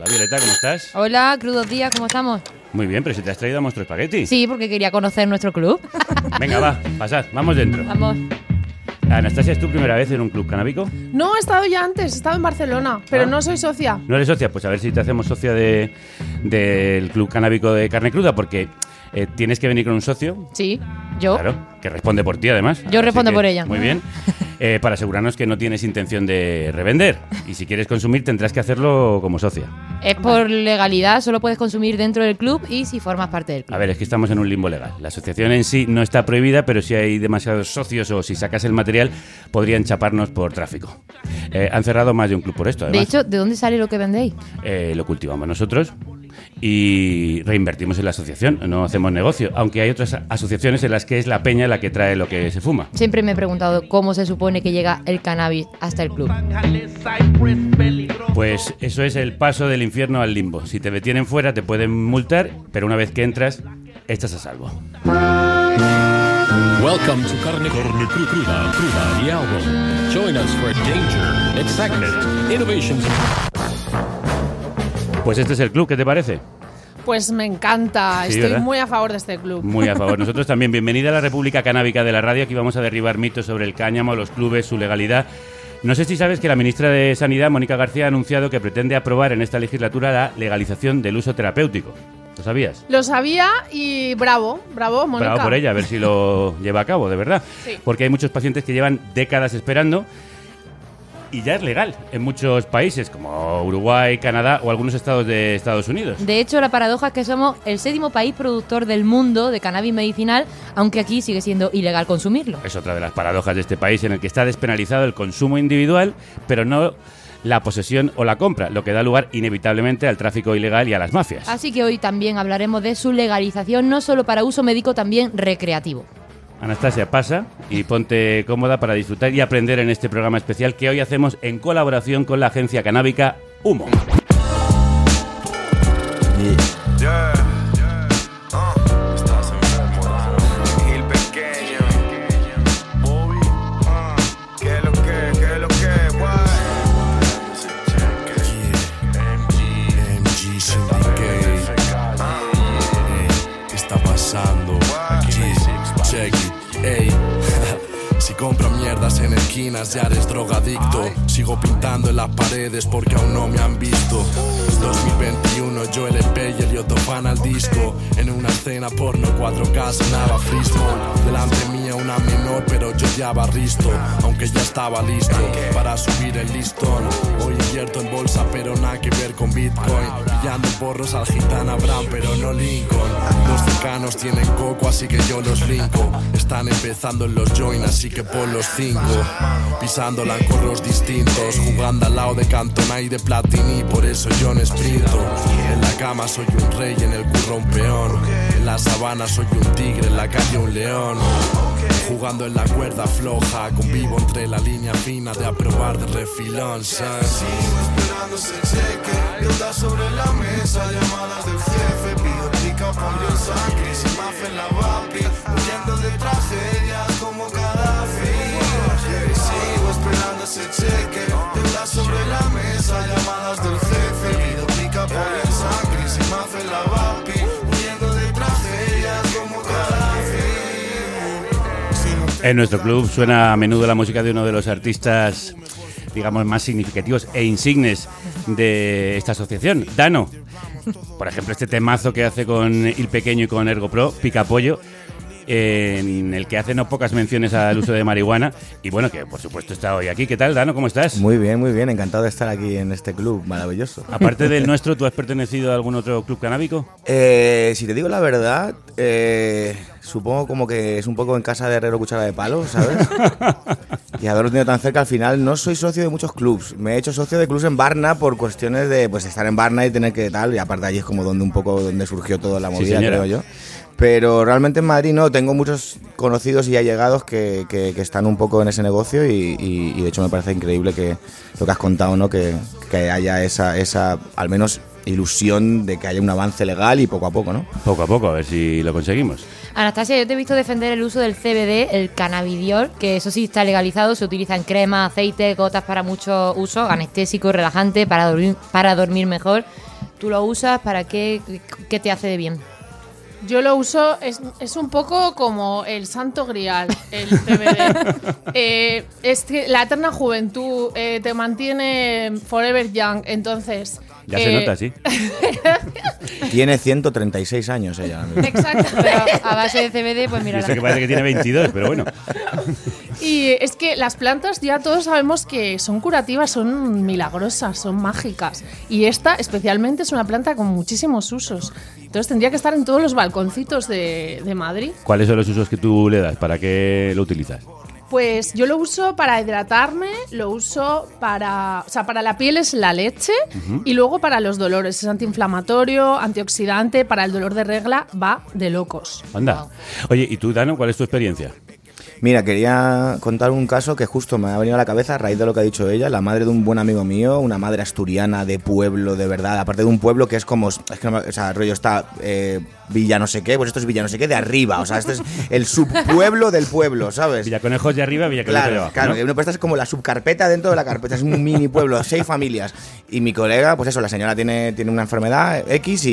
Hola Violeta, ¿cómo estás? Hola, crudos días, ¿cómo estamos? Muy bien, pero si te has traído a nuestro espagueti. Sí, porque quería conocer nuestro club. Venga, va, pasad, vamos dentro. Vamos. Anastasia, ¿es tu primera vez en un club canábico? No, he estado ya antes, he estado en Barcelona, pero Ah. no soy socia. ¿No eres socia? Pues a ver si te hacemos socia de, del club canábico de carne cruda, porque eh, tienes que venir con un socio. Sí, yo. Claro, que responde por ti además. Yo Así respondo que, por ella. Muy bien. Eh, para asegurarnos que no tienes intención de revender. Y si quieres consumir, tendrás que hacerlo como socia. Es por legalidad, solo puedes consumir dentro del club y si formas parte del club. A ver, es que estamos en un limbo legal. La asociación en sí no está prohibida, pero si hay demasiados socios o si sacas el material, podrían chaparnos por tráfico. Eh, han cerrado más de un club por esto, De además. hecho, ¿de dónde sale lo que vendéis? Eh, lo cultivamos nosotros y reinvertimos en la asociación, no hacemos negocio, aunque hay otras asociaciones en las que es la peña la que trae lo que se fuma. Siempre me he preguntado cómo se supone que llega el cannabis hasta el club. Pues eso es el paso del infierno al limbo. Si te detienen fuera te pueden multar, pero una vez que entras, estás a salvo. Welcome to Carne, Carne Cru- Cruda, Cruda, the album. Join us for danger, excitement, innovations. Pues este es el club, ¿qué te parece? Pues me encanta, Sí, estoy ¿verdad? muy a favor de este club. Muy a favor. Nosotros también. Bienvenida a la República Canábica de la Radio. Aquí vamos a derribar mitos sobre el cáñamo, los clubes, su legalidad. No sé si sabes que la ministra de Sanidad, Mónica García, ha anunciado que pretende aprobar en esta legislatura la legalización del uso terapéutico. ¿Lo sabías? Lo sabía y bravo, bravo, Mónica. Bravo por ella, a ver si lo lleva a cabo, de verdad. Sí. Porque hay muchos pacientes que llevan décadas esperando y ya es legal en muchos países como Uruguay, Canadá o algunos estados de Estados Unidos. De hecho, la paradoja es que somos el séptimo país productor del mundo de cannabis medicinal, aunque aquí sigue siendo ilegal consumirlo. Es otra de las paradojas de este país en el que está despenalizado el consumo individual, pero no la posesión o la compra, lo que da lugar inevitablemente al tráfico ilegal y a las mafias. Así que hoy también hablaremos de su legalización, no solo para uso médico, también recreativo. Anastasia, pasa y ponte cómoda para disfrutar y aprender en este programa especial que hoy hacemos en colaboración con la agencia canábica Humo. Esquinas ya eres drogadicto. Sigo pintando en las paredes porque aún no me han visto. 2021 yo LP y Elioto fan al disco. En una escena porno 4K sonaba freestyle Delante mía una menor pero yo ya barristo Aunque ya estaba listo para subir el listón. Hoy invierto en bolsa pero nada que ver con Bitcoin. Pillando porros al gitana Bram pero no Lincoln. Los cercanos tienen coco así que yo los linko. Están empezando en los join así que pon los cinco Pisándola en corros distintos Jugando al lado de Cantona y de Platini Por eso yo no sprinto En la cama soy un rey, en el curro un peón. En la sabana soy un tigre, en la calle un león. Jugando en la cuerda floja Convivo entre la línea fina de aprobar de refilón son. esperando ese cheque, deuda sobre la mesa, llamadas del jefe, pido pica, pollo, sangre, sin mafia en la vapi, huyendo de tragedias en nuestro club suena a menudo la música de uno de los artistas, digamos, más significativos e insignes de esta asociación, Dano. Por ejemplo, este temazo que hace con Il Pequeño y con Ergo Pro, Pica En el que hace no pocas menciones al uso de marihuana. Y bueno, que por supuesto está hoy aquí. ¿Qué tal, Dano? ¿Cómo estás? Muy bien, muy bien. Encantado de estar aquí en este club maravilloso. Aparte del nuestro, ¿tú has pertenecido a algún otro club canábico? Eh, si te digo la verdad, eh, supongo como que es un poco en casa de herrero cuchara de palo, ¿sabes? y haberlo tenido tan cerca, al final no soy socio de muchos clubs. Me he hecho socio de clubs en Barna por cuestiones de pues estar en Barna y tener que tal. Y aparte allí es como donde un poco donde surgió toda la movida, creo yo. Pero realmente en Madrid no, tengo muchos conocidos y allegados que, que- que están un poco en ese negocio y, y- y de hecho me parece increíble que lo que has contado, ¿no? Que, que haya esa, esa, al menos, ilusión de que haya un avance legal y poco a poco, ¿no? Poco a poco, a ver si lo conseguimos. Anastasia, yo te he visto defender el uso del CBD, el cannabidiol, que eso sí está legalizado, se utiliza en crema, aceite, gotas para mucho uso, anestésico, relajante, para dormir, para dormir mejor. tú lo usas? ¿Para qué? ¿Qué te hace de bien? Yo lo uso, es, es un poco como el santo grial, el CBD. Eh, es que la eterna juventud eh, te mantiene forever young, entonces... Ya se eh, nota, sí. Tiene 136 años ella. Exacto. Pero a base de CBD, pues Y mira. eso que parece que tiene 22, pero bueno. Y es que las plantas ya todos sabemos que son curativas, son milagrosas, son mágicas. Y esta especialmente es una planta con muchísimos usos. Entonces tendría que estar en todos los balconcitos de, de Madrid. ¿Cuáles son los usos que tú le das? ¿Para qué lo utilizas? Pues yo lo uso para hidratarme, lo uso para. O sea, para la piel es la leche y luego para los dolores. Es antiinflamatorio, antioxidante, para el dolor de regla va de locos. Anda. Oye, ¿y tú, Dano, cuál es tu experiencia? Mira, quería contar un caso que justo me ha venido a la cabeza a raíz de lo que ha dicho ella. La madre de un buen amigo mío, una madre asturiana de pueblo, de verdad. Aparte de un pueblo que es como. Es que no o sea, rollo está. eh, Villa no sé qué, pues esto es Villa no sé qué de arriba. O sea, este es el subpueblo del pueblo, ¿sabes? Villaconejos de arriba, Villaconejos de Claro, abajo. claro, ¿no? pues esta es como la subcarpeta dentro de la carpeta, es un mini pueblo, seis familias. Y mi colega, pues eso, la señora tiene, tiene una enfermedad X y,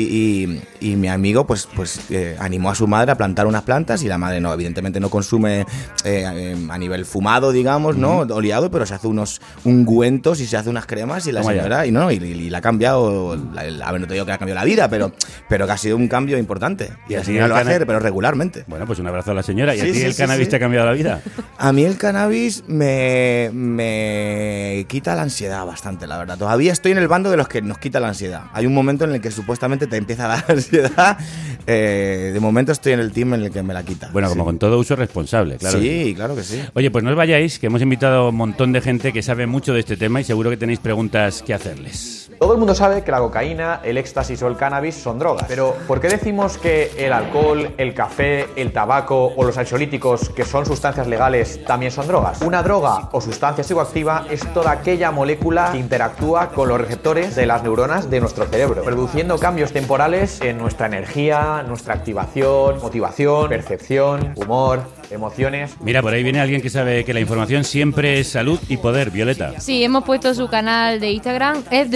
y- y mi amigo, pues, pues eh, animó a su madre a plantar unas plantas y la madre no, evidentemente no consume eh, eh, a nivel fumado, digamos, ¿no? Oleado, pero se hace unos ungüentos y se hace unas cremas y la señora, y no, y, y la ha cambiado, la, la- a ver, no te digo que le ha cambiado la vida, pero, pero que ha sido un cambio importante. Y la así señora el lo cana- hace, pero regularmente. Bueno, pues un abrazo a la señora. ¿Y a ti sí, el sí, cannabis te ha cambiado la vida? A mí el cannabis me, me quita la ansiedad bastante, la verdad. Todavía estoy en el bando de los que nos quita la ansiedad. Hay un momento en el que supuestamente te empieza a dar ansiedad. Eh, de momento estoy en el team en el que me la quita. Bueno, como con todo uso responsable, claro. Sí, claro que sí. Oye, pues no os vayáis, que hemos invitado a un montón de gente que sabe mucho de este tema y seguro que tenéis preguntas que hacerles. Todo el mundo sabe que la cocaína, el éxtasis o el cannabis son drogas. Pero ¿por qué decimos que el alcohol, el café, el tabaco o los ansiolíticos, que son sustancias legales, también son drogas? Una droga o sustancia psicoactiva es toda aquella molécula que interactúa con los receptores de las neuronas de nuestro cerebro, produciendo cambios temporales en nuestra energía, nuestra activación, motivación, percepción, humor, emociones. Mira, por ahí viene alguien que sabe que la información siempre es salud y poder, Violeta. Sí, hemos puesto su canal de Instagram, es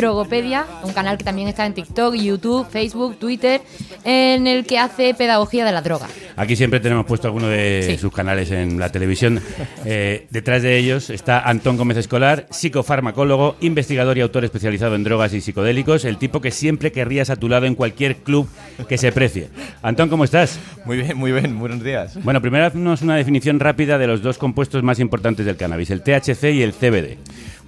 Un canal que también está en TikTok, YouTube, Facebook, Twitter, en el que hace pedagogía de la droga. Aquí siempre tenemos puesto alguno de Sí. sus canales en la televisión. Eh, detrás de ellos está Antón Gómez Escolar, psicofarmacólogo, investigador y autor especializado en drogas y psicodélicos, el tipo que siempre querrías a tu lado en cualquier club que se precie. Antón, ¿cómo estás? Muy bien, muy bien, buenos días. Bueno, primero haznos una definición rápida de los dos compuestos más importantes del cannabis, el THC y el CBD.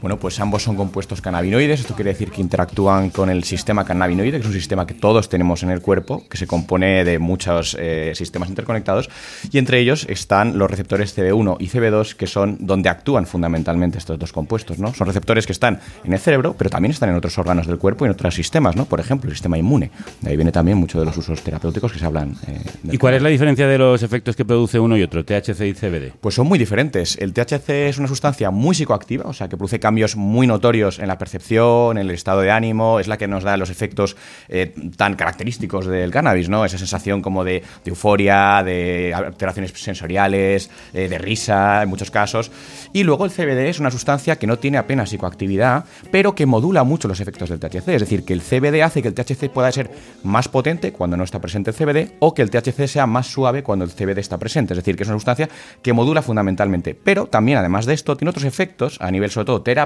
Bueno, pues ambos son compuestos cannabinoides, esto quiere decir que interactúan con el sistema cannabinoide, que es un sistema que todos tenemos en el cuerpo, que se compone de muchos eh, sistemas interconectados, y entre ellos están los receptores CB1 y CB2, que son donde actúan fundamentalmente estos dos compuestos, ¿no? Son receptores que están en el cerebro, pero también están en otros órganos del cuerpo y en otros sistemas, ¿no? Por ejemplo, el sistema inmune. De ahí viene también mucho de los usos terapéuticos que se hablan. eh, ¿Y cuál es la diferencia de los efectos que produce uno y otro, THC y CBD? Pues son muy diferentes. El THC es una sustancia muy psicoactiva, o sea, que produce cambios muy notorios en la percepción, en el estado de ánimo, es la que nos da los efectos eh, tan característicos del cannabis, ¿no? Esa sensación como de, de euforia, de alteraciones sensoriales, eh, de risa, en muchos casos. Y luego el CBD es una sustancia que no tiene apenas psicoactividad, pero que modula mucho los efectos del THC. Es decir, que el CBD hace que el THC pueda ser más potente cuando no está presente el CBD o que el THC sea más suave cuando el CBD está presente. Es decir, que es una sustancia que modula fundamentalmente. Pero también, además de esto, tiene otros efectos a nivel sobre todo terapéutico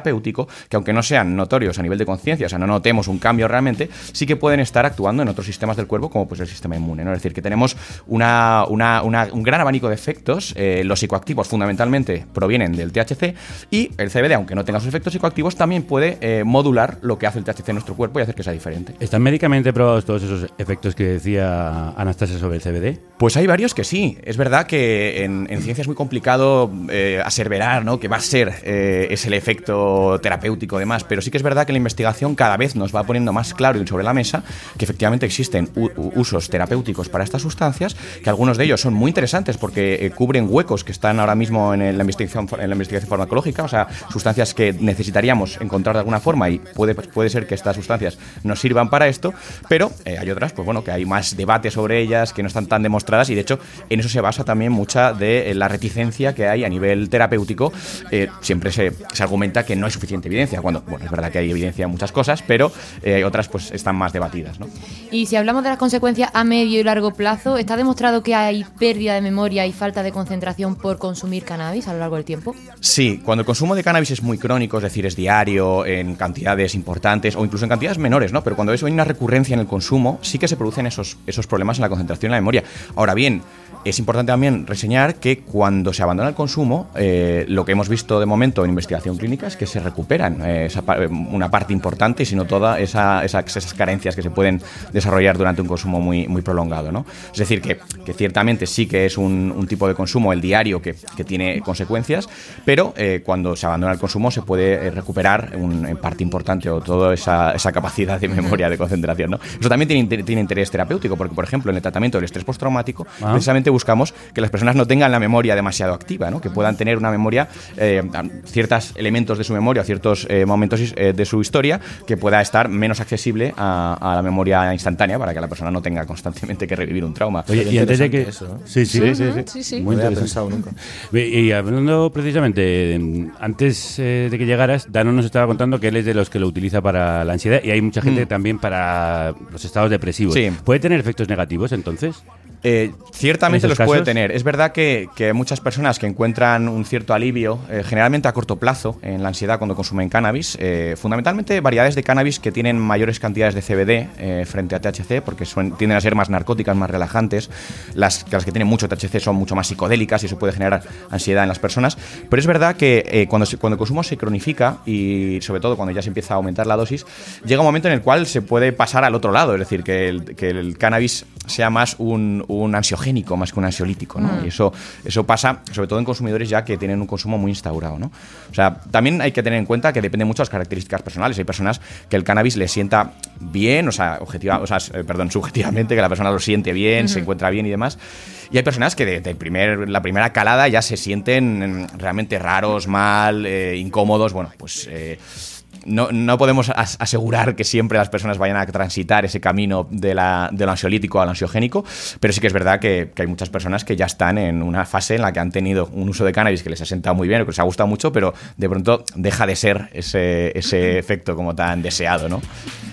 que aunque no sean notorios a nivel de conciencia, o sea, no notemos un cambio realmente, sí que pueden estar actuando en otros sistemas del cuerpo como pues el sistema inmune. ¿no? Es decir, que tenemos una, una- una- un gran abanico de efectos. eh, los psicoactivos fundamentalmente provienen del THC y el CBD, aunque no tenga sus efectos psicoactivos, también puede eh, modular lo que hace el THC en nuestro cuerpo y hacer que sea diferente. ¿Están médicamente probados todos esos efectos que decía Anastasia sobre el CBD? Pues hay varios que sí. Es verdad que en, en ciencia es muy complicado eh, aseverar ¿no? que va a ser eh, ese el efecto terapéutico y demás, pero sí que es verdad que la investigación cada vez nos va poniendo más claro y sobre la mesa que efectivamente existen usos terapéuticos para estas sustancias, que algunos de ellos son muy interesantes porque eh, cubren huecos que están ahora mismo en, la investigación, en la investigación farmacológica, o sea, sustancias que necesitaríamos encontrar de alguna forma y puede, puede ser que estas sustancias nos sirvan para esto, pero eh, hay otras, pues bueno, que hay más debate sobre ellas, que no están tan demostradas y de hecho en eso se basa también mucha de la reticencia que hay a nivel terapéutico. Eh, siempre se, se argumenta que no hay suficiente evidencia, cuando, bueno, es verdad que hay evidencia en muchas cosas, pero eh, otras pues están más debatidas, ¿no? Y si hablamos de las consecuencias a medio y largo plazo, ¿está demostrado que hay pérdida de memoria y falta de concentración por consumir cannabis a lo largo del tiempo? Sí, cuando el consumo de cannabis es muy crónico, es decir, es diario, en cantidades importantes o incluso en cantidades menores, ¿no? Pero cuando eso hay una recurrencia en el consumo, sí que se producen esos, esos problemas en la concentración y la memoria. Ahora bien, es importante también reseñar que cuando se abandona el consumo, eh, lo que hemos visto de momento en investigación clínica es que se recuperan eh, esa pa- una parte importante y si no toda esa- esa- esas carencias que se pueden desarrollar durante un consumo muy, muy prolongado. ¿no? Es decir, que, que ciertamente sí que es un, un tipo de consumo, el diario, que, que tiene consecuencias, pero eh, cuando se abandona el consumo se puede eh, recuperar un- en parte importante o toda esa, esa capacidad de memoria, de concentración. ¿no? Eso también tiene, tiene interés terapéutico, porque, por ejemplo, en el tratamiento del estrés postraumático, Ah. precisamente buscamos que las personas no tengan la memoria demasiado activa, ¿no? que puedan tener una memoria, eh, ciertos elementos de su memoria, ciertos eh, momentos eh, de su historia, que pueda estar menos accesible a, a la memoria instantánea para que la persona no tenga constantemente que revivir un trauma. Oye, y antes de que. eso, ¿eh? Sí, sí, Sí, sí, sí. Sí, sí. Muy No pensado nunca. Y hablando precisamente, mm, antes eh, de que llegaras, Dano nos estaba contando que él es de los que lo utiliza para la ansiedad y hay mucha gente también para los estados depresivos. Sí. ¿Puede tener efectos negativos entonces? Eh, ciertamente ¿En los puede tener. Es verdad que, que muchas personas que encuentran un cierto alivio, eh, generalmente a corto plazo, en la ansiedad cuando consumen cannabis, eh, fundamentalmente variedades de cannabis que tienen mayores cantidades de CBD frente a THC, porque tienden a ser más narcóticas, más relajantes. Las, las que tienen mucho THC son mucho más psicodélicas y eso puede generar ansiedad en las personas. Pero es verdad que cuando, se- cuando el consumo se cronifica y sobre todo cuando ya se empieza a aumentar la dosis, llega un momento en el cual se puede pasar al otro lado, es decir, que el, que el cannabis sea más un, un ansiogénico más que un ansiolítico, ¿no? Y eso, eso pasa sobre todo en consumidores ya que tienen un consumo muy instaurado, ¿no? O sea, también hay que tener en cuenta que depende mucho de las características personales. Hay personas que el cannabis les sienta bien, o sea, objetiva, o sea, eh, perdón, subjetivamente, que la persona lo siente bien, se encuentra bien y demás. Y hay personas que de, de primer, la primera calada ya se sienten mm, realmente raros, mal, eh, incómodos. Bueno, pues eh, no, no podemos as- asegurar que siempre las personas vayan a transitar ese camino de, la, de lo ansiolítico al ansiogénico, pero sí que es verdad que, que hay muchas personas que ya están en una fase en la que han tenido un uso de cannabis que les ha sentado muy bien o que les ha gustado mucho, pero de pronto deja de ser ese, ese efecto como tan deseado, ¿no?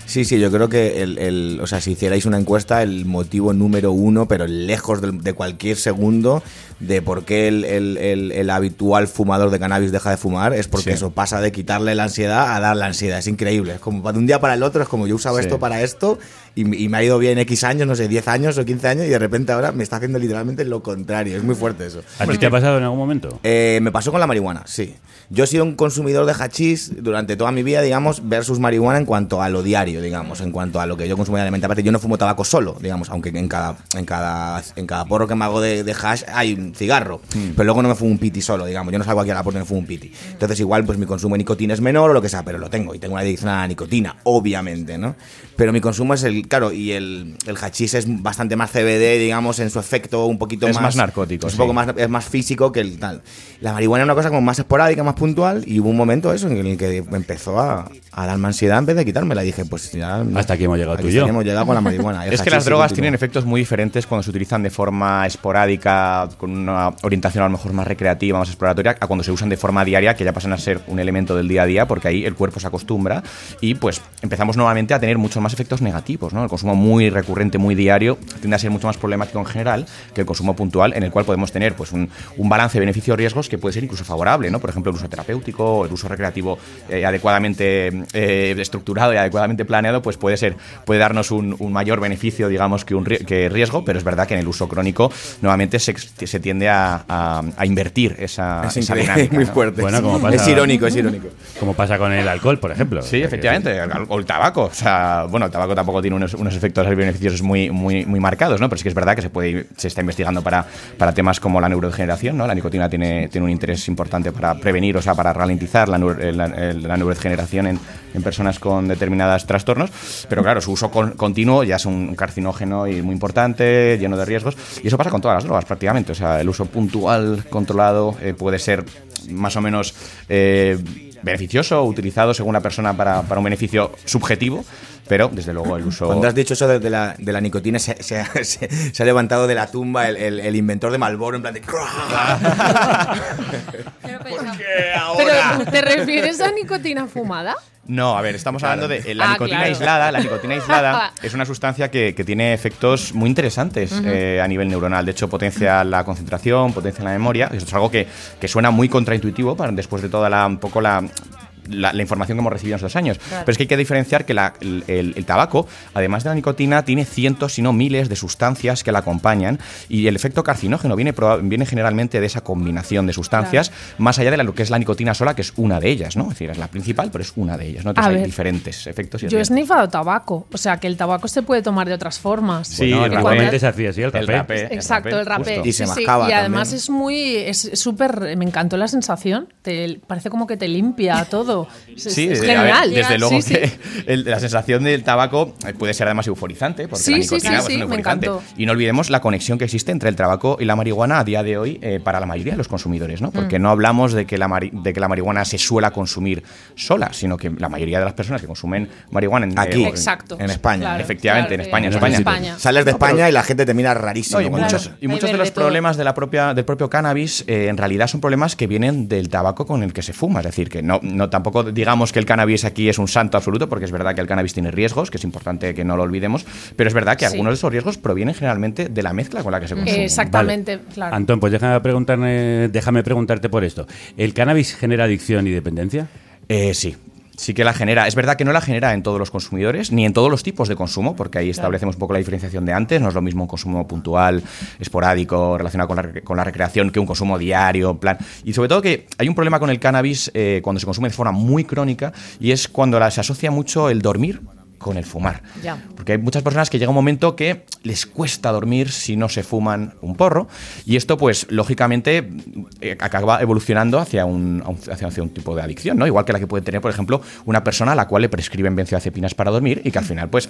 Sí, sí, yo creo que el, el- o sea, si hicierais una encuesta, el motivo número uno, pero lejos del- de, cualquier segundo, de por qué el, el- el- el habitual fumador de cannabis deja de fumar, es porque Sí. eso pasa de quitarle la ansiedad a dar la ansiedad. Es increíble. Es como de un día para el otro, es como yo usaba Sí. esto para esto y, y me ha ido bien X años, no sé, 10 años o 15 años y de repente ahora me está haciendo literalmente lo contrario. Es muy fuerte eso. ¿A ti te ha pasado en algún momento? Eh, me pasó con la marihuana, sí. Yo he sido un consumidor de hachís durante toda mi vida, digamos, versus marihuana en cuanto a lo diario, digamos, en cuanto a lo que yo consumo diariamente. Aparte, yo no fumo tabaco solo, digamos, aunque en cada, en cada, en cada porro que me hago de, de hash hay un cigarro. Pero luego no me fumo un piti solo, digamos. Yo no salgo aquí a la puerta y me fumo un piti. Entonces, igual, pues mi consumo de nicotina es menor o lo que sea, pero lo tengo. Y tengo una adicción a la nicotina, obviamente, ¿no? Pero mi consumo es el, claro, y el, el hachís es bastante más CBD, digamos, en su efecto un poquito Es más... más narcótico, Es un sí. poco más es más físico que el tal. La marihuana es una cosa como más esporádica, más puntual, y hubo un momento eso en el que empezó a, a darme ansiedad en vez de quitármela. Y dije, pues ya. Hasta aquí hemos llegado aquí tú y yo. hasta aquí hemos llegado con la marihuana. Es que las drogas tienen efectos muy diferentes cuando se utilizan de forma esporádica, con una orientación a lo mejor más recreativa, más exploratoria, a cuando se usan de forma diaria, que ya pasan a ser un elemento del día a día, porque ahí el cuerpo se acostumbra y pues empezamos nuevamente a tener muchos más efectos negativos. ¿no? El consumo muy recurrente, muy diario, tiende a ser mucho más problemático en general que el consumo puntual, en el cual podemos tener pues un, un balance beneficio-riesgos que puede ser incluso favorable. ¿no? Por ejemplo, el uso terapéutico, el uso recreativo eh, adecuadamente eh, estructurado y adecuadamente planeado, pues puede ser, puede darnos un, un mayor beneficio, digamos, que un que riesgo, pero es verdad que en el uso crónico nuevamente se, se tiende a, a- a invertir esa, Es esa dinámica. muy ¿no? fuerte. Bueno, como pasa- Es irónico, es irónico. Como pasa con el alcohol, por ejemplo. Sí, efectivamente. O el tabaco. O sea, bueno, el tabaco tampoco tiene unos, unos efectos beneficiosos muy, muy, muy marcados, ¿no? Pero sí que es verdad que se puede se está investigando para, para temas como la neurodegeneración, ¿no? La nicotina tiene, tiene un interés importante para prevenir, o sea, para ralentizar la, la- la neurodegeneración en, en personas con determinadas tras- trastornos, pero claro, su uso con- continuo ya es un carcinógeno y muy importante, lleno de riesgos, y eso pasa con todas las drogas prácticamente, o sea, el uso puntual, controlado, eh, puede ser más o menos eh, beneficioso, utilizado según la persona para, para un beneficio subjetivo, pero desde luego el uso... Cuando has dicho eso de, de la, de la nicotina, se, se ha- se- se ha levantado de la tumba el, el- el inventor de Malboro en plan de... Pero, ¿te refieres a nicotina fumada? No, a ver, estamos hablando de eh, la Ah, nicotina claro. aislada. La nicotina aislada es una sustancia que, que tiene efectos muy interesantes eh, a nivel neuronal. De hecho, potencia la concentración, potencia la memoria. Esto es algo que, que suena muy contraintuitivo para, después de toda la un poco la la, la información que hemos recibido en estos años. Claro. Pero es que hay que diferenciar que la- el, el- el tabaco, además de la nicotina, tiene cientos, si no miles, de sustancias que la acompañan y el efecto carcinógeno viene, generalmente de esa combinación de sustancias, más allá de lo que es la nicotina sola, que es una de ellas, ¿no? Es decir, es la principal, pero es una de ellas, ¿no? Entonces A hay ver. diferentes efectos y Yo he snifado tabaco, o sea que el tabaco se puede tomar de otras formas. Sí, realmente se hacía así el rapé. rapé, Exacto, el rapé. Y se Sí, sí, mascaba Y además también. es muy, es súper, me encantó la sensación. Te, parece como que te limpia todo. Es, Sí, es ver, genial. desde luego Sí, que sí. el- la sensación del tabaco eh, puede ser además euforizante, porque Sí, la sí, nicotina sí, pues, es sí, un me euforizante. Y no olvidemos la conexión que existe entre el tabaco y la marihuana a día de hoy eh, para la mayoría de los consumidores, ¿no? Porque Mm. no hablamos de que, la mari- de que la marihuana se suela consumir sola, sino que la mayoría de las personas que consumen marihuana en, Aquí, eh, Exacto. en España. Claro, efectivamente, en España, en España. España. Sales de No, pero- España y la gente te mira rarísimo. no, y muchos, y Hay muchos de los problemas de la propia, del propio cannabis eh, en realidad son problemas que vienen del tabaco con el que se fuma. Es decir, que no, no tampoco digamos que el cannabis aquí es un santo absoluto, porque es verdad que el cannabis tiene riesgos, que es importante que no lo olvidemos, pero es verdad que Sí. algunos de esos riesgos provienen generalmente de la mezcla con la que se consume. Exactamente, claro. Antón, pues déjame, preguntarme, déjame preguntarte por esto. ¿El cannabis genera adicción y dependencia? Eh, sí. Sí que la genera. Es verdad que no la genera en todos los consumidores, ni en todos los tipos de consumo, porque ahí establecemos un poco la diferenciación de antes. No es lo mismo un consumo puntual, esporádico, relacionado con la, con la recreación, que un consumo diario, en plan. Y sobre todo que hay un problema con el cannabis eh, cuando se consume de forma muy crónica, y es cuando la- se asocia mucho el dormir con el fumar. Ya. Porque hay muchas personas que llega un momento que les cuesta dormir si no se fuman un porro. Y esto, pues, lógicamente, eh, acaba evolucionando hacia un, a hacia, hacia un tipo de adicción, ¿no? Igual que la que puede tener, por ejemplo, una persona a la cual le prescriben benzodiazepinas para dormir y que al final, pues,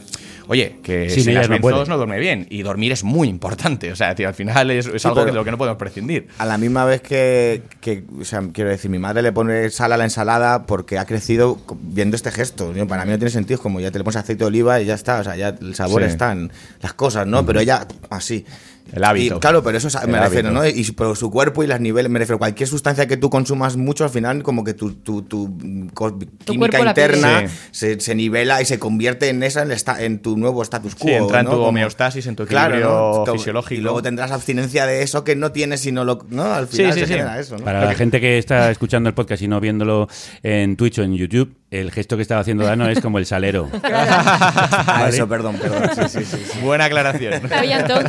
oye, que sin ellas las no benzos no duerme bien. Y dormir es muy importante. O sea, tío, al final es, es Sí, algo de lo que no podemos prescindir. A la misma vez que, que, o sea, quiero decir, mi madre le pone sal a la ensalada porque ha crecido viendo este gesto. Para mí no tiene sentido, como ya te le pones aceite de oliva y ya está, o sea, ya el sabor Sí. está en las cosas, ¿no? Pero ella, así. El hábito. Y, claro, pero eso es- me refiero, hábito. ¿no? Y pero su cuerpo y las niveles, me refiero, cualquier sustancia que tú consumas mucho, al final, como que tu, tu, tu, co- química interna Sí. se, se nivela y se convierte en esa, en, esta- en tu nuevo status quo. Sí, entra en ¿no? tu Como- homeostasis, en tu Claro, equilibrio ¿no? Como- fisiológico. Y luego tendrás abstinencia de eso que no tienes, sino lo. ¿No? Al Sí, final sí, se sí. genera eso, ¿no? Para la gente que está escuchando el podcast y no viéndolo en Twitch o en YouTube, el gesto que estaba haciendo Dano es como el salero. Ah, eso, perdón, perdón. Sí, sí, sí. sí. Buena aclaración.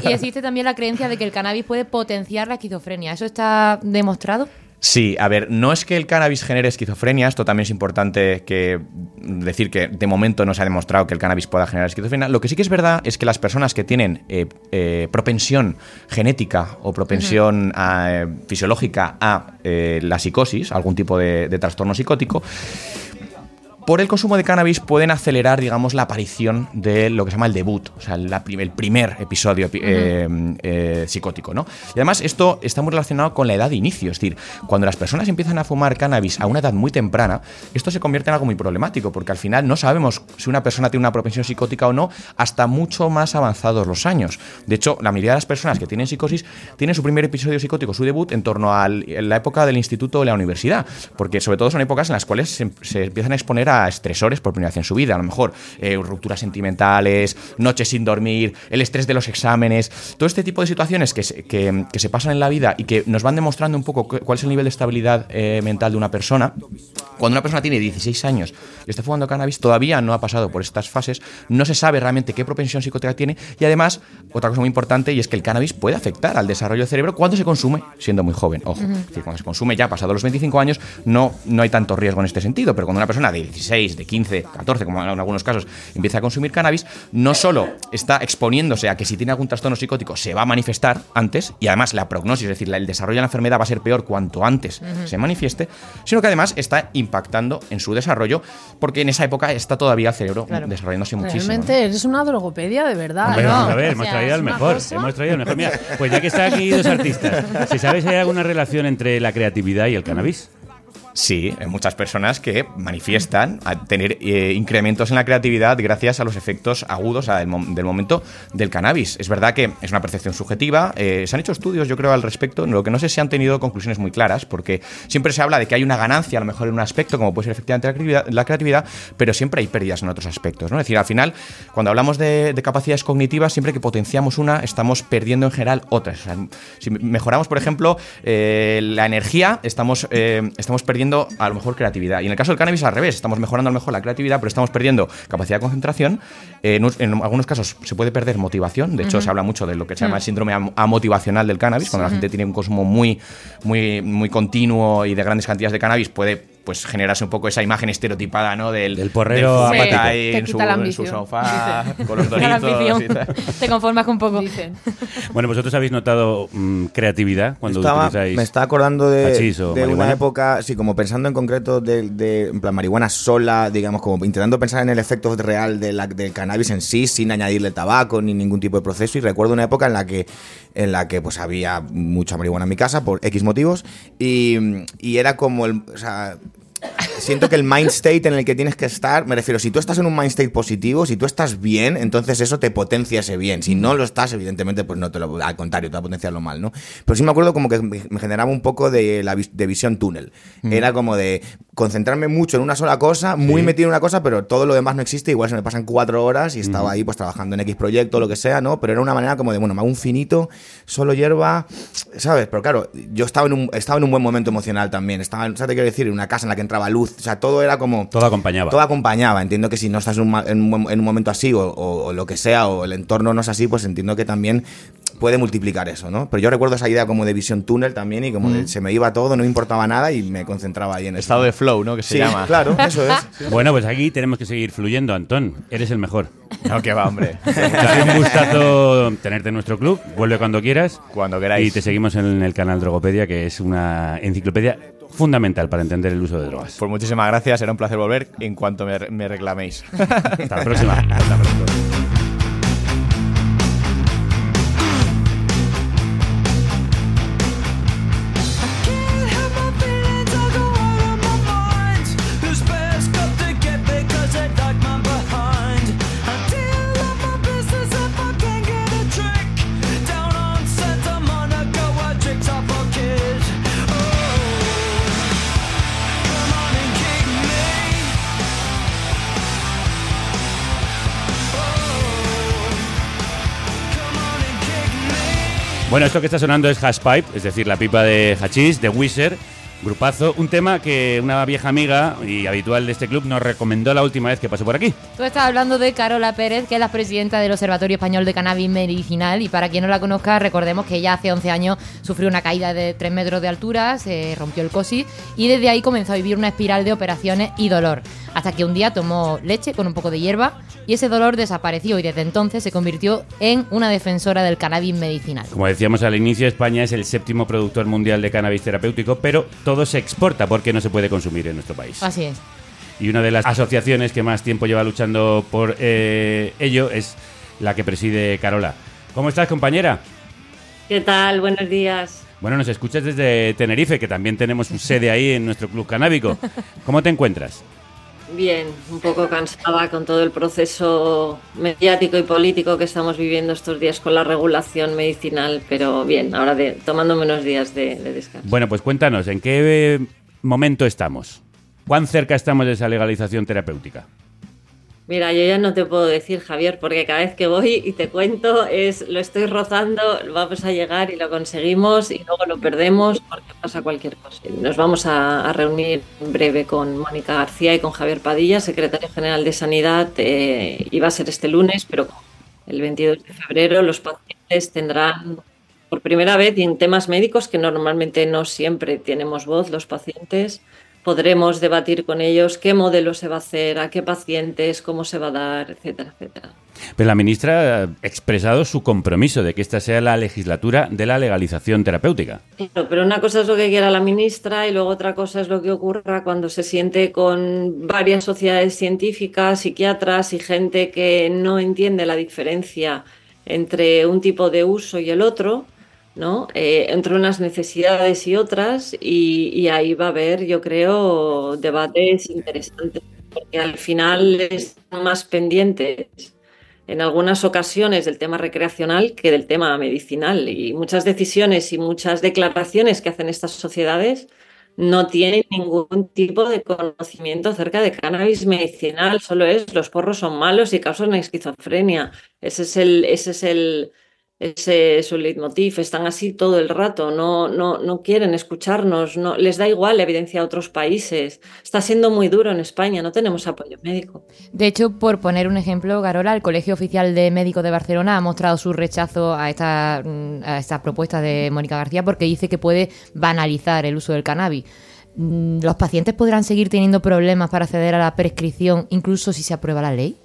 Y existe también la creencia de que el cannabis puede potenciar la esquizofrenia. ¿Eso está demostrado? Sí, a ver, no es que el cannabis genere esquizofrenia, esto también es importante que decir que de momento no se ha demostrado que el cannabis pueda generar esquizofrenia. Lo que sí que es verdad es que las personas que tienen eh, eh, propensión genética o propensión a, eh, fisiológica a la psicosis, algún tipo de, de trastorno psicótico, por el consumo de cannabis pueden acelerar, digamos, la aparición de lo que se llama el debut, o sea, la prim- el primer episodio epi- eh, eh, psicótico, ¿no? Y además esto está muy relacionado con la edad de inicio, es decir, cuando las personas empiezan a fumar cannabis a una edad muy temprana, esto se convierte en algo muy problemático, porque al final no sabemos si una persona tiene una propensión psicótica o no hasta mucho más avanzados los años. De hecho, la mayoría de las personas que tienen psicosis tienen su primer episodio psicótico, su debut, en torno a la época del instituto o la universidad, porque sobre todo son épocas en las cuales se, se empiezan a exponer a estresores por primera vez en su vida, a lo mejor eh, rupturas sentimentales, noches sin dormir, el estrés de los exámenes, todo este tipo de situaciones que se, que, que se pasan en la vida y que nos van demostrando un poco cu- cuál es el nivel de estabilidad eh, mental de una persona. Cuando una persona tiene 16 años y está fumando cannabis, todavía no ha pasado por estas fases, no se sabe realmente qué propensión psicótica tiene y además, otra cosa muy importante, y es que el cannabis puede afectar al desarrollo del cerebro cuando se consume siendo muy joven. Ojo, es decir, cuando se consume ya pasados los 25 años, no, no hay tanto riesgo en este sentido, pero cuando una persona de 16 16, de 15, 14, como en algunos casos, empieza a consumir cannabis, no solo está exponiéndose a que si tiene algún trastorno psicótico se va a manifestar antes, y además la prognosis, es decir, el desarrollo de la enfermedad va a ser peor cuanto antes se manifieste, sino que además está impactando en su desarrollo, porque en esa época está todavía el cerebro Claro. desarrollándose muchísimo. ¿no? Realmente eres una drogopedia de verdad. Hombre, ¿no? vamos a ver, O hemos sea, traído al mejor. cosa. Hemos traído al mejor. Mira, pues ya que están aquí dos artistas, si sabes si hay alguna relación entre la creatividad y el cannabis. Sí, hay muchas personas que manifiestan tener eh, incrementos en la creatividad gracias a los efectos agudos del, mom- del momento del cannabis. Es verdad que es una percepción subjetiva. eh, se han hecho estudios, yo creo, al respecto. Lo que no sé si han tenido conclusiones muy claras, porque siempre se habla de que hay una ganancia, a lo mejor en un aspecto, como puede ser efectivamente la creatividad, pero siempre hay pérdidas en otros aspectos. ¿no? Es decir, al final, cuando hablamos de, de capacidades cognitivas, siempre que potenciamos una, estamos perdiendo en general otras. Si mejoramos, por ejemplo, eh, la energía, estamos, estamos perdiendo a lo mejor creatividad. Y en el caso del cannabis, al revés, estamos mejorando a lo mejor la creatividad, pero estamos perdiendo capacidad de concentración. Eh, en, algunos casos se puede perder motivación. De hecho, se habla mucho de lo que se llama el síndrome am- amotivacional del cannabis, cuando la gente tiene un consumo muy, muy, muy continuo y de grandes cantidades de cannabis, puede pues generarse un poco esa imagen estereotipada, ¿no? Del, Del porrero del apático. ahí en su, en sofá, con los Te da la doritos y ambición. tal. Te conformas con poco. Dicen. Bueno, vosotros habéis notado mm, creatividad cuando Estaba- utilizáis. me estaba acordando de, hachís o de una época, sí, como pensando en concreto de, de, en plan marihuana sola, digamos, como intentando pensar en el efecto real de la- del cannabis en sí, sin añadirle tabaco ni ningún tipo de proceso. Y recuerdo una época en la que, en la que pues había mucha marihuana en mi casa por X motivos y, y era como el, o sea, siento que el mind state en el que tienes que estar, me refiero, si tú estás en un mind state positivo, si tú estás bien, entonces eso te potencia ese bien. Si no lo estás, evidentemente, pues no te lo, al contrario, te va a potenciar lo mal, ¿no? Pero sí me acuerdo como que me generaba un poco de, la, de visión túnel. Era como de concentrarme mucho en una sola cosa, muy metido en una cosa, pero todo lo demás no existe, igual se me pasan cuatro horas y estaba ahí pues trabajando en X proyecto, lo que sea, ¿no? Pero era una manera como de, bueno, me hago un finito, solo hierba, ¿sabes? Pero claro, yo estaba en un, estaba en un buen momento emocional también, estaba, ¿sabes qué quiero decir? En una casa en la que entraba luz, o sea, todo era como... Todo acompañaba. Todo acompañaba. Entiendo que si no estás en un, en un en un momento así o, o- o lo que sea, o el entorno no es así, pues entiendo que también puede multiplicar eso, ¿no? Pero yo recuerdo esa idea como de visión túnel también y como de se me iba todo, no me importaba nada y me concentraba ahí en eso. Estado de flow, ¿no? Que se Sí, llama. claro, eso es. Bueno, pues aquí tenemos que seguir fluyendo, Antón. Eres el mejor. No, que va, hombre. Ha sido un gustazo tenerte en nuestro club. Vuelve cuando quieras. Cuando queráis. Y te seguimos en el canal Drogopedia, que es una enciclopedia fundamental para entender el uso de drogas. Pues muchísimas gracias, será un placer volver en cuanto me, me reclaméis. Hasta la próxima. Hasta pronto. Can't esto que está sonando es Hash Pipe, es decir, la pipa de hachís, de Wizard, grupazo. Un tema que una vieja amiga y habitual de este club nos recomendó la última vez que pasó por aquí. Tú estás hablando de Carola Pérez, que es la presidenta del Observatorio Español de Cannabis Medicinal. Y para quien no la conozca, recordemos que ella hace 11 años sufrió una caída de 3 metros de altura, se rompió el cosi y desde ahí comenzó a vivir una espiral de operaciones y dolor. Hasta que un día tomó leche con un poco de hierba y ese dolor desapareció y desde entonces se convirtió en una defensora del cannabis medicinal. Como decíamos al inicio, España es el séptimo productor mundial de cannabis terapéutico, pero todo se exporta porque no se puede consumir en nuestro país. Así es. Y una de las asociaciones que más tiempo lleva luchando por eh, ello es la que preside Carola. ¿Cómo estás, compañera? ¿Qué tal? Buenos días. Bueno, nos escuchas desde Tenerife, que también tenemos un sede ahí en nuestro club canábico. ¿Cómo te encuentras? Bien, un poco cansada con todo el proceso mediático y político que estamos viviendo estos días con la regulación medicinal, pero bien, ahora de, tomándome unos días de, de descanso. Bueno, pues cuéntanos, ¿en qué momento estamos? ¿Cuán cerca estamos de esa legalización terapéutica? Mira, yo ya no te puedo decir, Javier, porque cada vez que voy y te cuento es lo estoy rozando, vamos a llegar y lo conseguimos y luego lo perdemos porque pasa cualquier cosa. Nos vamos a, reunir en breve con Mónica García y con Javier Padilla, secretario general de Sanidad, eh, y va a ser este lunes, pero el 22 de febrero los pacientes tendrán por primera vez y en temas médicos que normalmente no siempre tenemos voz los pacientes podremos debatir con ellos qué modelo se va a hacer, a qué pacientes, cómo se va a dar, etcétera, etcétera. Pero la ministra ha expresado su compromiso de que esta sea la legislatura de la legalización terapéutica. Claro, pero una cosa es lo que quiera la ministra y luego otra cosa es lo que ocurra cuando se siente con varias sociedades científicas, psiquiatras y gente que no entiende la diferencia entre un tipo de uso y el otro, ¿no? Eh, entre unas necesidades y otras, y, ahí va a haber, yo creo, debates interesantes, porque al final están más pendientes en algunas ocasiones del tema recreacional que del tema medicinal. Y muchas decisiones y muchas declaraciones que hacen estas sociedades no tienen ningún tipo de conocimiento acerca de cannabis medicinal, solo es los porros son malos y causan esquizofrenia. Ese es el, ese es el, ese es su leitmotiv, están así todo el rato, no, no, no quieren escucharnos, no, les da igual la evidencia a otros países. Está siendo muy duro en España, no tenemos apoyo médico. De hecho, por poner un ejemplo, Garola, el Colegio Oficial de Médicos de Barcelona ha mostrado su rechazo a esta, mm, a esta propuesta de Mónica García porque dice que puede banalizar el uso del cannabis. Mm, ¿Los pacientes podrán seguir teniendo problemas para acceder a la prescripción incluso si se aprueba la ley?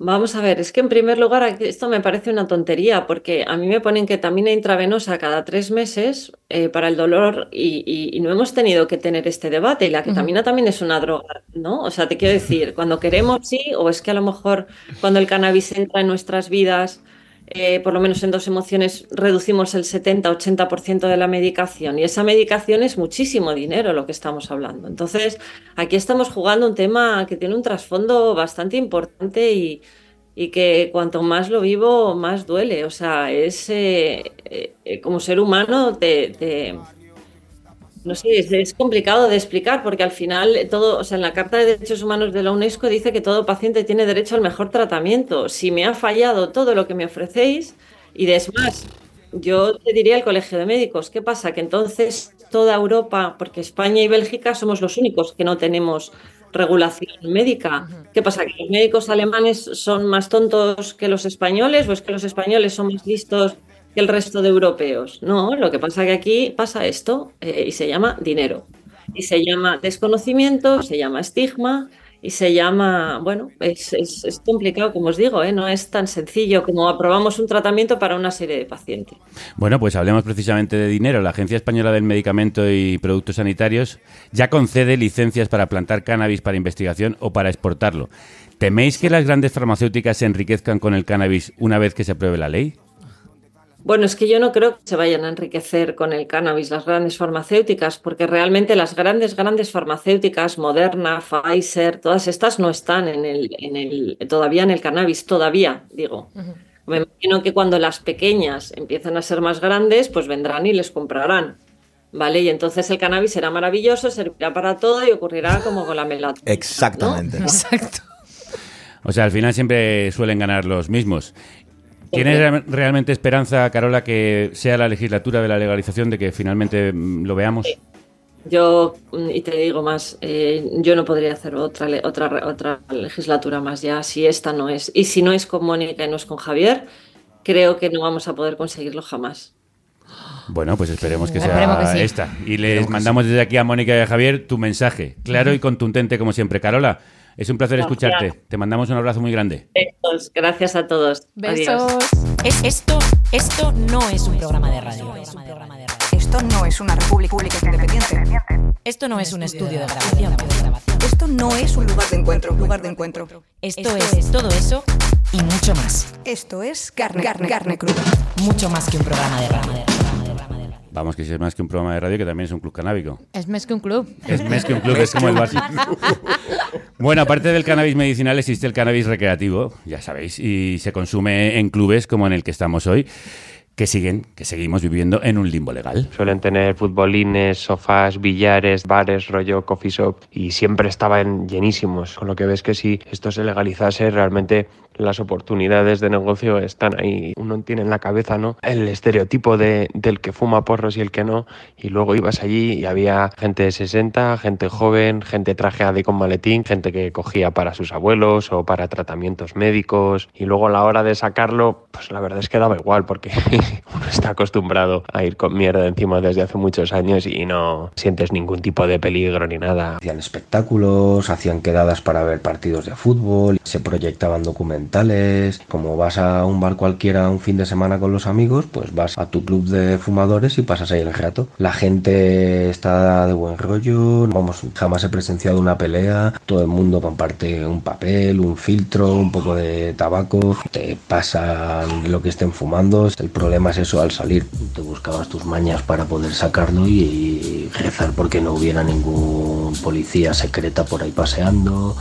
Vamos a ver, es que en primer lugar esto me parece una tontería porque a mí me ponen ketamina intravenosa cada tres meses eh, para el dolor y, y- y no hemos tenido que tener este debate y la ketamina también es una droga, ¿no? O sea, te quiero decir, cuando queremos sí, o es que a lo mejor cuando el cannabis entra en nuestras vidas, eh, por lo menos en dos emociones, reducimos el 70-80% de la medicación y esa medicación es muchísimo dinero lo que estamos hablando. Entonces, aquí estamos jugando un tema que tiene un trasfondo bastante importante y, y que cuanto más lo vivo, más duele. O sea, es eh, eh, como ser humano, te, te- no sé, es, es complicado de explicar porque al final todo, o sea, en la Carta de Derechos Humanos de la UNESCO dice que todo paciente tiene derecho al mejor tratamiento. Si me ha fallado todo lo que me ofrecéis, y es más, yo te diría al Colegio de Médicos, ¿qué pasa? Que entonces toda Europa, porque España y Bélgica somos los únicos que no tenemos regulación médica. ¿Qué pasa? ¿Que los médicos alemanes son más tontos que los españoles o es que los españoles son más listos que el resto de europeos? No, lo que pasa que aquí pasa esto eh, y se llama dinero. Y se llama desconocimiento, se llama estigma y se llama, bueno, es, complicado, como os digo, ¿eh? no es tan sencillo como aprobamos un tratamiento para una serie de pacientes. Bueno, pues hablemos precisamente de dinero. La Agencia Española del Medicamento y Productos Sanitarios ya concede licencias para plantar cannabis para investigación o para exportarlo. ¿Teméis que las grandes farmacéuticas se enriquezcan con el cannabis una vez que se apruebe la ley? Bueno, es que yo no creo que se vayan a enriquecer con el cannabis las grandes farmacéuticas, porque realmente las grandes, grandes farmacéuticas, Moderna, Pfizer, todas estas no están en el, en el, todavía en el cannabis, todavía, digo. Me imagino que cuando las pequeñas empiezan a ser más grandes, pues vendrán y les comprarán. ¿Vale? Y entonces el cannabis será maravilloso, servirá para todo y ocurrirá como con la melatonina. Exactamente. Exacto. O sea, al final siempre suelen ganar los mismos. ¿Tienes real- realmente esperanza, Carola, que sea la legislatura de la legalización de que finalmente mm, lo veamos? Yo, mm, y te digo más, eh, yo no podría hacer otra, otra, otra legislatura más ya si esta no es. Y si no es con Mónica y no es con Javier, creo que no vamos a poder conseguirlo jamás. Bueno, pues esperemos que sea Esperemos que sí. esta. Y les mandamos desde aquí a Mónica y a Javier tu mensaje, claro y contundente como siempre. Carola, es un placer Gracias. escucharte. Te mandamos un abrazo muy grande. Besos, gracias a todos. Besos. Es- esto, esto no es un programa de radio. Esto no es una república pública independiente. Esto no es un estudio de grabación. Esto no es un lugar de encuentro, lugar de encuentro. Esto es todo eso y mucho más. Esto es carne, carne, carne cruda. Mucho más que un programa de radio. Vamos, que si es más que un programa de radio, que también es un club canábico. Es más que un club. Es más que un club, es como el Barça. Bueno, aparte del cannabis medicinal existe el cannabis recreativo, ya sabéis, y se consume en clubes como en el que estamos hoy, que siguen, que seguimos viviendo en un limbo legal. Suelen tener futbolines, sofás, billares, bares, rollo coffee shop y siempre estaban llenísimos. Con lo que ves que si esto se legalizase realmente las oportunidades de negocio están ahí. Uno tiene en la cabeza ¿no? el estereotipo de, del que fuma porros y el que no, y luego ibas allí y había gente de 60, gente joven, gente trajeada y con maletín, gente que cogía para sus abuelos o para tratamientos médicos, y luego a la hora de sacarlo, pues la verdad es que daba igual, porque uno está acostumbrado a ir con mierda encima desde hace muchos años y no sientes ningún tipo de peligro ni nada. Hacían espectáculos, hacían quedadas para ver partidos de fútbol, se proyectaban documentales. Como vas a un bar cualquiera un fin de semana con los amigos, pues vas a tu club de fumadores y pasas ahí el rato. La gente está de buen rollo, vamos, jamás he presenciado una pelea, todo el mundo comparte un papel, un filtro, un poco de tabaco, te pasan lo que estén fumando. El problema es eso al salir, te buscabas tus mañas para poder sacarlo y, y rezar porque no hubiera ningún policía secreta por ahí paseando.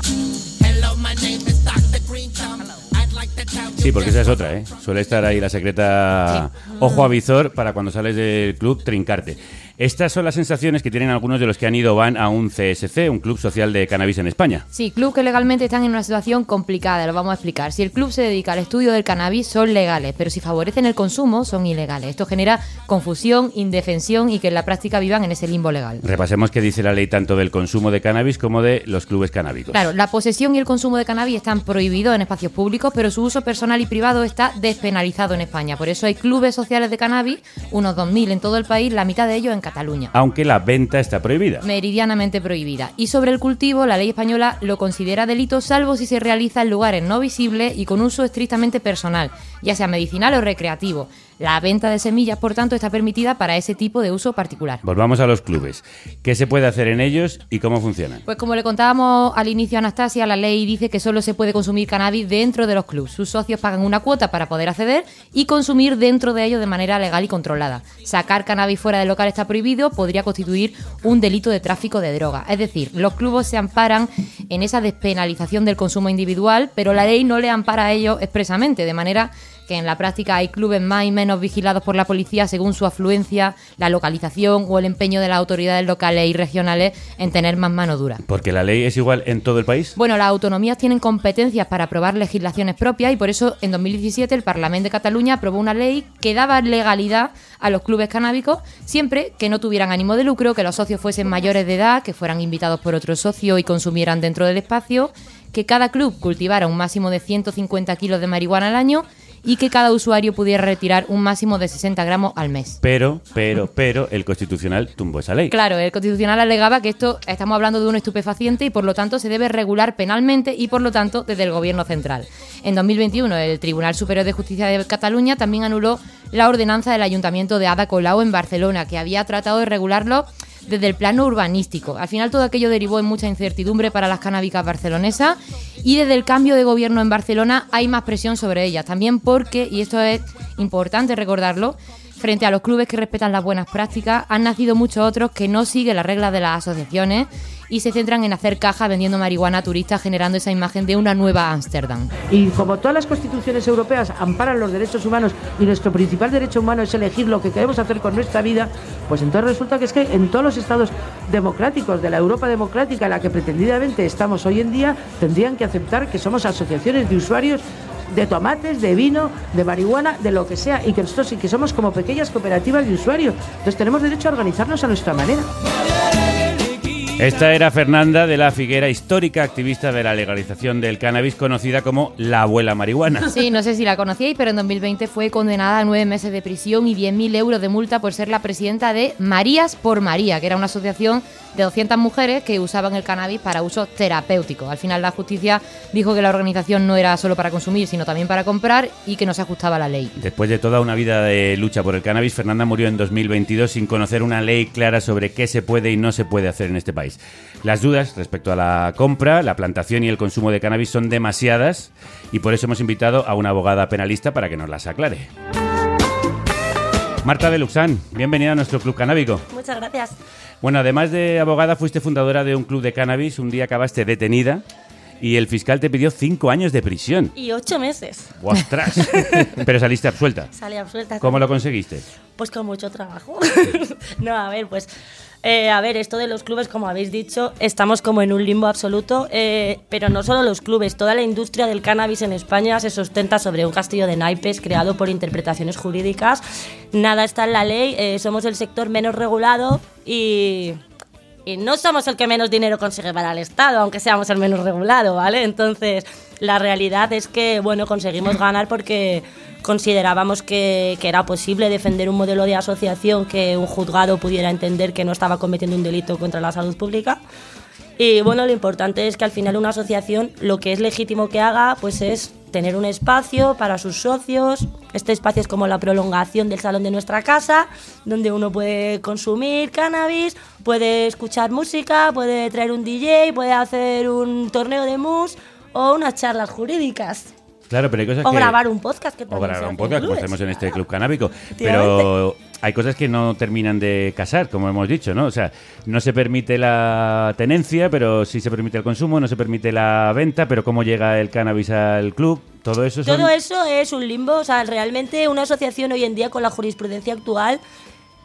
Sí, porque esa es otra, ¿eh? Suele estar ahí la secreta ojo a visor para cuando sales del club trincarte. Estas son las sensaciones que tienen algunos de los que han ido van a un CSC, un club social de cannabis en España. Sí, clubes que legalmente están en una situación complicada, lo vamos a explicar. Si el club se dedica al estudio del cannabis, son legales, pero si favorecen el consumo, son ilegales. Esto genera confusión, indefensión y que en la práctica vivan en ese limbo legal. Repasemos qué dice la ley tanto del consumo de cannabis como de los clubes canábicos. Claro, la posesión y el consumo de cannabis están prohibidos en espacios públicos, pero su uso personal y privado está despenalizado en España. Por eso hay clubes sociales de cannabis, unos 2.000 en todo el país, la mitad de ellos en Cataluña. Aunque la venta está prohibida. Meridianamente prohibida. Y sobre el cultivo, la ley española lo considera delito salvo si se realiza en lugares no visibles y con uso estrictamente personal, ya sea medicinal o recreativo. La venta de semillas, por tanto, está permitida para ese tipo de uso particular. Volvamos a los clubes. ¿Qué se puede hacer en ellos y cómo funcionan? Pues como le contábamos al inicio a Anastasia, la ley dice que solo se puede consumir cannabis dentro de los clubes. Sus socios pagan una cuota para poder acceder y consumir dentro de ellos de manera legal y controlada. Sacar cannabis fuera del local está prohibido, podría constituir un delito de tráfico de droga. Es decir, los clubes se amparan en esa despenalización del consumo individual, pero la ley no le ampara a ellos expresamente, de manera que en la práctica hay clubes más y menos vigilados por la policía según su afluencia, la localización o el empeño de las autoridades locales y regionales en tener más mano dura. ¿Porque la ley es igual en todo el país? Bueno, las autonomías tienen competencias para aprobar legislaciones propias y por eso en 2017 el Parlamento de Cataluña aprobó una ley que daba legalidad a los clubes canábicos siempre que no tuvieran ánimo de lucro, que los socios fuesen mayores de edad, que fueran invitados por otro socio y consumieran dentro del espacio, que cada club cultivara un máximo de 150 kilos de marihuana al año y que cada usuario pudiera retirar un máximo de 60 gramos al mes. Pero, pero, pero, el Constitucional tumbó esa ley. Claro, el Constitucional alegaba que esto estamos hablando de un estupefaciente y por lo tanto se debe regular penalmente y por lo tanto desde el Gobierno central. En 2021 el Tribunal Superior de Justicia de Cataluña también anuló la ordenanza del Ayuntamiento de Ada Colau en Barcelona que había tratado de regularlo desde el plano urbanístico. Al final todo aquello derivó en mucha incertidumbre para las canábicas barcelonesas y desde el cambio de gobierno en Barcelona hay más presión sobre ellas. También porque, y esto es importante recordarlo, frente a los clubes que respetan las buenas prácticas, han nacido muchos otros que no siguen las reglas de las asociaciones y se centran en hacer caja vendiendo marihuana a turistas, generando esa imagen de una nueva Ámsterdam. Y como todas las constituciones europeas amparan los derechos humanos y nuestro principal derecho humano es elegir lo que queremos hacer con nuestra vida, pues entonces resulta que es que en todos los estados democráticos de la Europa democrática en la que pretendidamente estamos hoy en día, tendrían que aceptar que somos asociaciones de usuarios de tomates, de vino, de marihuana, de lo que sea, y que nosotros y que somos como pequeñas cooperativas de usuarios. Entonces tenemos derecho a organizarnos a nuestra manera. Esta era Fernanda de la Figuera, histórica activista de la legalización del cannabis, conocida como la abuela marihuana. Sí, no sé si la conocíais, pero en 2020 fue condenada a nueve meses de prisión y 10.000 euros de multa por ser la presidenta de Marías por María, que era una asociación de 200 mujeres que usaban el cannabis para uso terapéutico. Al final la justicia dijo que la organización no era solo para consumir, sino también para comprar y que no se ajustaba a la ley. Después de toda una vida de lucha por el cannabis, Fernanda murió en 2022 sin conocer una ley clara sobre qué se puede y no se puede hacer en este país. Las dudas respecto a la compra, la plantación y el consumo de cannabis son demasiadas y por eso hemos invitado a una abogada penalista para que nos las aclare. Marta de Luxán, bienvenida a nuestro club canábico. Muchas gracias. Bueno, además de abogada, fuiste fundadora de un club de cannabis. Un día acabaste detenida Y el fiscal te pidió cinco años de prisión. Y ocho meses. ¡Ostras! Pero saliste absuelta. Salí absuelta. ¿Cómo lo conseguiste? Pues con mucho trabajo. no, a ver, pues. Eh, a ver, esto de los clubes, como habéis dicho, estamos como en un limbo absoluto, eh, pero no solo los clubes, toda la industria del cannabis en España se sustenta sobre un castillo de naipes creado por interpretaciones jurídicas. Nada está en la ley, eh, somos el sector menos regulado y, y no somos el que menos dinero consigue para el Estado, aunque seamos el menos regulado, ¿vale? Entonces, la realidad es que, bueno, conseguimos ganar porque considerábamos que, era posible defender un modelo de asociación que un juzgado pudiera entender que no estaba cometiendo un delito contra la salud pública. Y bueno, lo importante es que al final una asociación lo que es legítimo que haga pues es tener un espacio para sus socios. Este espacio es como la prolongación del salón de nuestra casa, donde uno puede consumir cannabis, puede escuchar música, puede traer un DJ, puede hacer un torneo de mus o unas charlas jurídicas. Claro, pero hay cosas O que... grabar un podcast que O grabar un podcast, como hacemos en este club canábico. Pero hay cosas que no terminan de casar, como hemos dicho, ¿no? O sea, no se permite la tenencia, pero sí se permite el consumo, no se permite la venta, pero cómo llega el cannabis al club, todo eso. Todo eso es un limbo, o sea, realmente una asociación hoy en día con la jurisprudencia actual,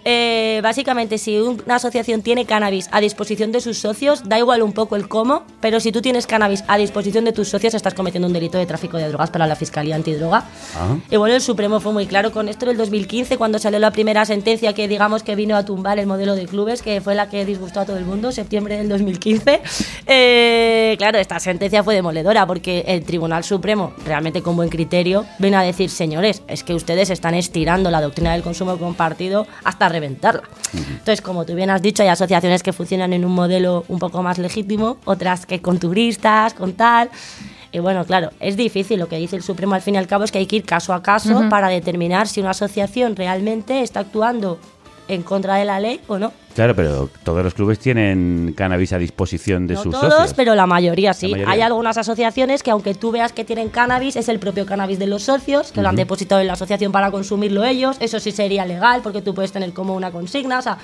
eh, básicamente si una asociación tiene cannabis a disposición de sus socios, da igual un poco el cómo, pero si tú tienes cannabis a disposición de tus socios, estás cometiendo un delito de tráfico de drogas para la Fiscalía Antidroga. Ah. Y bueno, el Supremo fue muy claro con esto en el 2015, cuando salió la primera sentencia que digamos que vino a tumbar el modelo de clubes, que fue la que disgustó a todo el mundo, septiembre del 2015. Eh, claro, esta sentencia fue demoledora porque el Tribunal Supremo, realmente con buen criterio, vino a decir, señores, es que ustedes están estirando la doctrina del consumo compartido hasta reventarla. Entonces, como tú bien has dicho, hay asociaciones que funcionan en un modelo un poco más legítimo, otras que con turistas, con tal. Y bueno, claro, es difícil. Lo que dice el Supremo al fin y al cabo es que hay que ir caso a caso para determinar si una asociación realmente está actuando en contra de la ley o no. Claro, pero todos los clubes tienen cannabis a disposición de no sus todos, socios. pero la mayoría sí. La mayoría. Hay algunas asociaciones que aunque tú veas que tienen cannabis, es el propio cannabis de los socios, que lo han depositado en la asociación para consumirlo ellos. Eso sí sería legal porque tú puedes tener como una consigna. O sea,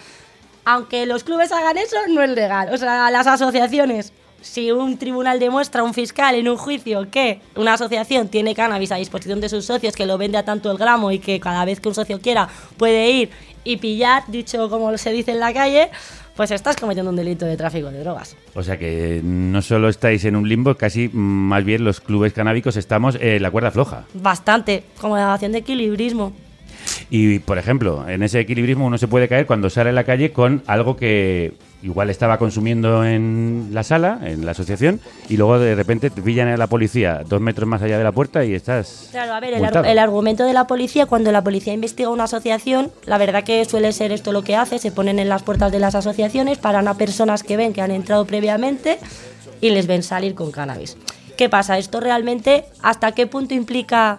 aunque los clubes hagan eso, no es legal. O sea, las asociaciones, si un tribunal demuestra, un fiscal en un juicio, que una asociación tiene cannabis a disposición de sus socios, que lo vende a tanto el gramo y que cada vez que un socio quiera puede ir y pillar, dicho como se dice en la calle, pues estás cometiendo un delito de tráfico de drogas. O sea que no solo estáis en un limbo, casi más bien los clubes canábicos estamos en la cuerda floja. Bastante, como la acción de equilibrismo. Y, por ejemplo, en ese equilibrismo uno se puede caer cuando sale a la calle con algo que igual estaba consumiendo en la sala, en la asociación, y luego de repente te pillan a la policía dos metros más allá de la puerta y estás... Claro, a ver, el, ar- el argumento de la policía, cuando la policía investiga una asociación, la verdad que suele ser esto lo que hace, se ponen en las puertas de las asociaciones, paran a personas que ven que han entrado previamente y les ven salir con cannabis. ¿Qué pasa? Esto realmente, ¿hasta qué punto implica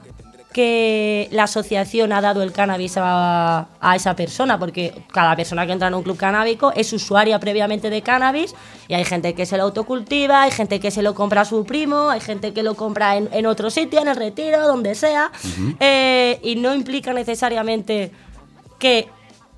que la asociación ha dado el cannabis a, a esa persona? Porque cada persona que entra en un club canábico es usuaria previamente de cannabis y hay gente que se lo autocultiva, hay gente que se lo compra a su primo, hay gente que lo compra en, en otro sitio, en el retiro, donde sea, eh, y no implica necesariamente que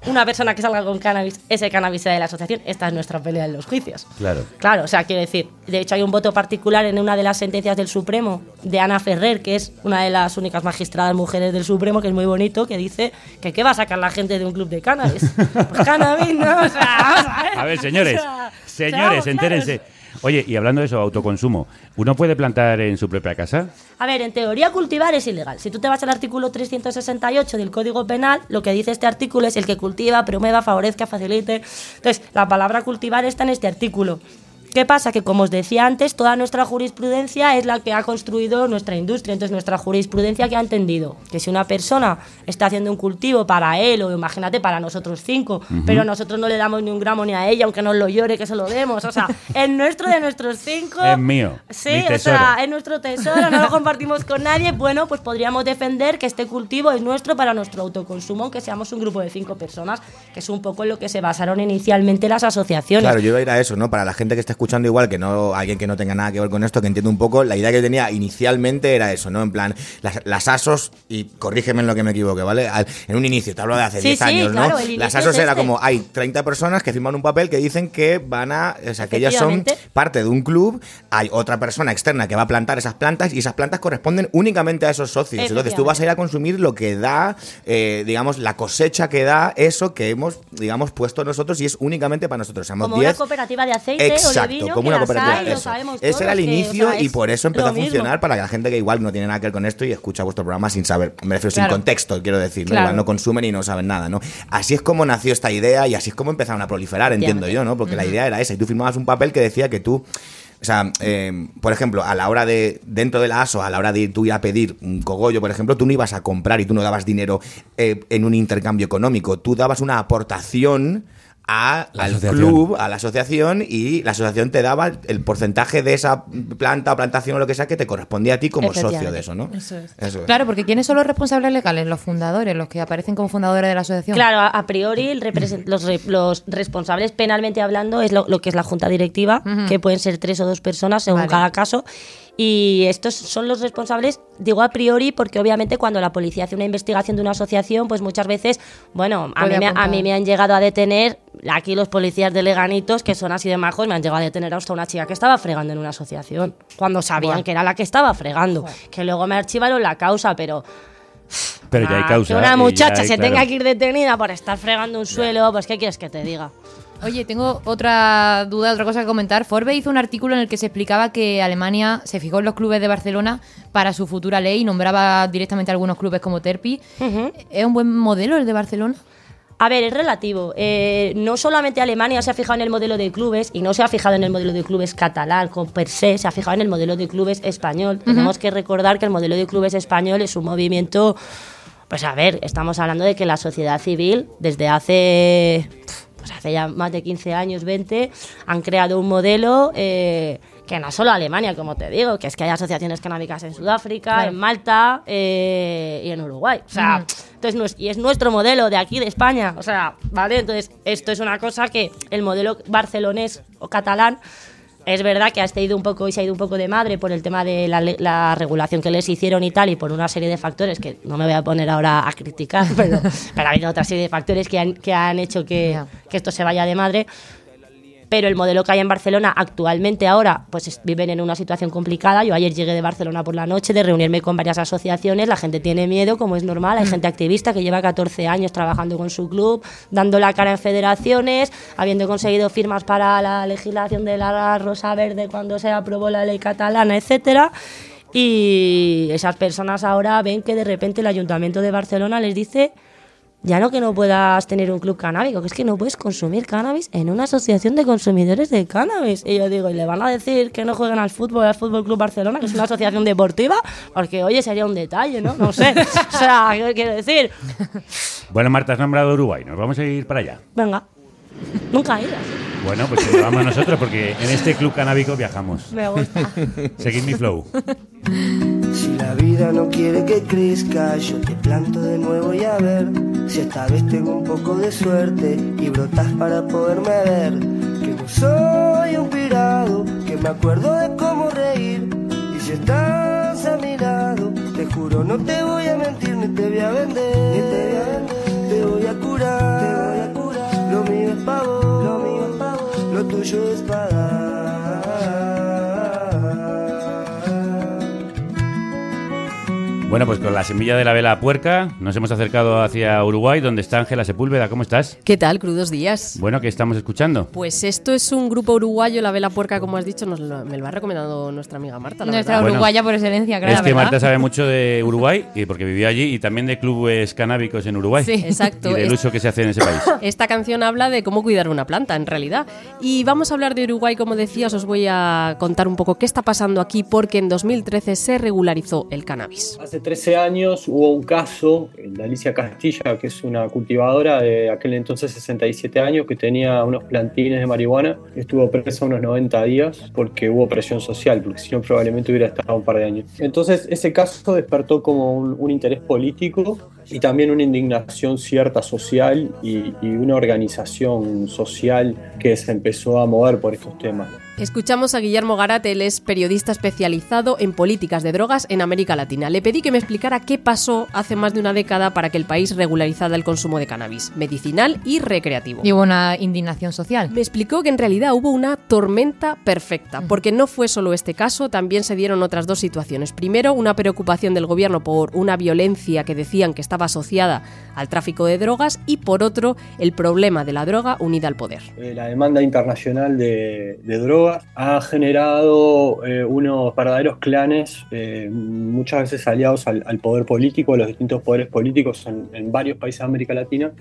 una persona que salga con cannabis, ese cannabis sea de la asociación. Esta es nuestra pelea en los juicios. Claro. Claro, o sea, quiero decir, de hecho hay un voto particular en una de las sentencias del Supremo de Ana Ferrer, que es una de las únicas magistradas mujeres del Supremo, que es muy bonito, que dice que qué va a sacar la gente de un club de cannabis. Pues cannabis, ¿no? O sea, vamos a ver. A ver, señores, O sea, señores, seamos entérense. Oye, y hablando de eso, autoconsumo, ¿uno puede plantar en su propia casa? A ver, en teoría cultivar es ilegal. Si tú te vas al artículo 368 del Código Penal, lo que dice este artículo es el que cultiva, promueva, favorezca, facilite. Entonces, la palabra cultivar está en este artículo. ¿Qué pasa? Que como os decía antes, toda nuestra jurisprudencia es la que ha construido nuestra industria. Entonces, nuestra jurisprudencia que ha entendido que si una persona está haciendo un cultivo para él, o imagínate para nosotros cinco, Ujú. pero nosotros no le damos ni un gramo ni a ella, aunque nos lo llore, que se lo demos. O sea, es nuestro de nuestros cinco. Es mío. Sí, mi o sea, es nuestro tesoro, no lo compartimos con nadie. Bueno, pues podríamos defender que este cultivo es nuestro para nuestro autoconsumo, aunque seamos un grupo de cinco personas, que es un poco en lo que se basaron inicialmente las asociaciones. Claro, yo iba a ir a eso, ¿no? Para la gente que esté escuchando igual que no alguien que no tenga nada que ver con esto, que entiende un poco, la idea que tenía inicialmente era eso, ¿no? En plan, las, las ASOS, y corrígeme en lo que me equivoque, ¿vale? Al- en un inicio, te hablo de hace Sí, 10 sí, años, claro, ¿no? Las ASOS es era este. como, hay 30 personas que firman un papel que dicen que van a, o sea, que ellas son parte de un club, hay otra persona externa que va a plantar esas plantas y esas plantas corresponden únicamente a esos socios. Entonces tú vas a ir a consumir lo que da, eh, digamos, la cosecha que da eso que hemos, digamos, puesto nosotros y es únicamente para nosotros. Somos Como una 10 cooperativa de aceite o de Exacto, como que una cooperativa. hay, eso. Ese era el que, o inicio sea, y por eso empezó a funcionar para la gente que igual no tiene nada que ver con esto y escucha vuestro programa sin saber, me refiero Claro. sin contexto, quiero decir, ¿no? Claro. igual no consumen y no saben nada, ¿no? Así es como nació esta idea y así es como empezaron a proliferar, entiendo yo, ¿no? Porque la idea era esa y tú firmabas un papel que decía que tú o sea, eh, por ejemplo, a la hora de, dentro de la ASO, a la hora de tú ir a pedir un cogollo, por ejemplo, tú no ibas a comprar y tú no dabas dinero eh, en un intercambio económico, tú dabas una aportación a, La al club, a la asociación, y la asociación te daba el porcentaje de esa planta o plantación o lo que sea que te correspondía a ti como socio de eso, ¿no? Eso es. Eso es. Claro, porque ¿quiénes son los responsables legales? Los fundadores, los que aparecen como fundadores de la asociación. Claro, a, priori los, re- los responsables penalmente hablando es lo, lo que es la junta directiva, que pueden ser tres o dos personas según Vale. cada caso. Y estos son los responsables, digo a priori, porque obviamente cuando la policía hace una investigación de una asociación, pues muchas veces, bueno, a mí, me, a mí me han llegado a detener, aquí los policías de Leganitos, que son así de majos, me han llegado a detener hasta una chica que estaba fregando en una asociación, cuando sabían que era la que estaba fregando, que luego me archivaron la causa, pero... Pero ya hay Ah, causa. Que una muchacha hay- se claro. tenga que ir detenida por estar fregando un suelo, pues ¿qué quieres que te diga? Oye, tengo otra duda, otra cosa que comentar. Forbes hizo un artículo en el que se explicaba que Alemania se fijó en los clubes de Barcelona para su futura ley y nombraba directamente a algunos clubes como Terpi. ¿Es un buen modelo el de Barcelona? A ver, es relativo. Eh, no solamente Alemania se ha fijado en el modelo de clubes y no se ha fijado en el modelo de clubes catalán con per se, se ha fijado en el modelo de clubes español. Tenemos que recordar que el modelo de clubes español es un movimiento, pues a ver, estamos hablando de que la sociedad civil desde hace, pues hace ya más de 15 años, 20, han creado un modelo eh, que no solo Alemania, como te digo, que es que hay asociaciones canábicas en Sudáfrica, Claro. en Malta eh, y en Uruguay. O sea, entonces, no es- y es nuestro modelo de aquí, de España. O sea, ¿vale? Entonces, esto es una cosa que el modelo barcelonés o catalán es verdad que ha ido un poco y se ha ido un poco de madre por el tema de la, la regulación que les hicieron y tal y por una serie de factores que no me voy a poner ahora a criticar, pero, pero ha habido otra serie de factores que han, que han hecho que, que esto se vaya de madre. Pero el modelo que hay en Barcelona actualmente ahora, pues es- viven en una situación complicada. Yo ayer llegué de Barcelona por la noche de reunirme con varias asociaciones. La gente tiene miedo, como es normal. Hay gente activista que lleva 14 años trabajando con su club, dando la cara en federaciones, habiendo conseguido firmas para la legislación de la Rosa Verde cuando se aprobó la ley catalana, etcétera. Y esas personas ahora ven que de repente el Ayuntamiento de Barcelona les dice ya no que no puedas tener un club canábico, que es que no puedes consumir cannabis en una asociación de consumidores de cannabis. Y yo digo, ¿y le van a decir que no jueguen al fútbol, al Fútbol Club Barcelona, que es una asociación deportiva? Porque, oye, sería un detalle, ¿no? No sé. O sea, ¿qué quiero decir? Bueno, Marta, has nombrado Uruguay. Nos vamos a ir para allá. Venga. Nunca he ido. Bueno, pues vamos nosotros porque en este club canábico viajamos. Me gusta. Seguid mi flow. La vida no quiere que crezca, yo te planto de nuevo y a ver si esta vez tengo un poco de suerte y brotas para poderme ver. Que no soy un pirado, que me acuerdo de cómo reír. Y si estás a mi lado, te juro no te voy a mentir ni te voy a vender. Ni te voy a vender, te voy a curar, te voy a curar. Lo mío es pavo, lo mío es pavo, lo tuyo es pagar. Bueno, pues con la semilla de la vela puerca nos hemos acercado hacia Uruguay, donde está Ángela Sepúlveda. ¿Cómo estás? ¿Qué tal? Crudos días. Bueno, ¿qué estamos escuchando? Pues esto es un grupo uruguayo, La Vela Puerca, como has dicho, nos lo- me lo ha recomendado nuestra amiga Marta. la Nuestra verdad. Bueno, uruguaya por excelencia, claro. es que ¿verdad? Marta sabe mucho de Uruguay, y porque vivió allí, y también de clubes canábicos en Uruguay. Sí, exacto. Y del Es- uso que se hace en ese país. Esta canción habla de cómo cuidar una planta, en realidad. Y vamos a hablar de Uruguay, como decías, os voy a contar un poco qué está pasando aquí, porque en 2013 se regularizó el cannabis. Hace 13 años hubo un caso, de Alicia Castilla, que es una cultivadora de aquel entonces 67 años, que tenía unos plantines de marihuana. Estuvo presa unos 90 días porque hubo presión social, porque si no probablemente hubiera estado un par de años. Entonces ese caso despertó como un, un interés político y también una indignación cierta social y, y una organización social que se empezó a mover por estos temas. Escuchamos a Guillermo Garat, él es periodista especializado en políticas de drogas en América Latina. Le pedí que me explicara qué pasó hace más de una década para que el país regularizara el consumo de cannabis, medicinal y recreativo. Y hubo una indignación social. Me explicó que en realidad hubo una tormenta perfecta, porque no fue solo este caso, también se dieron otras dos situaciones. Primero, una preocupación del gobierno por una violencia que decían que estaba asociada al tráfico de drogas y por otro, el problema de la droga unida al poder. Eh, la demanda internacional de, de drogas ha generado eh, unos verdaderos clanes, eh, muchas veces aliados al, al poder político, a los distintos poderes políticos en, en varios países de América Latina,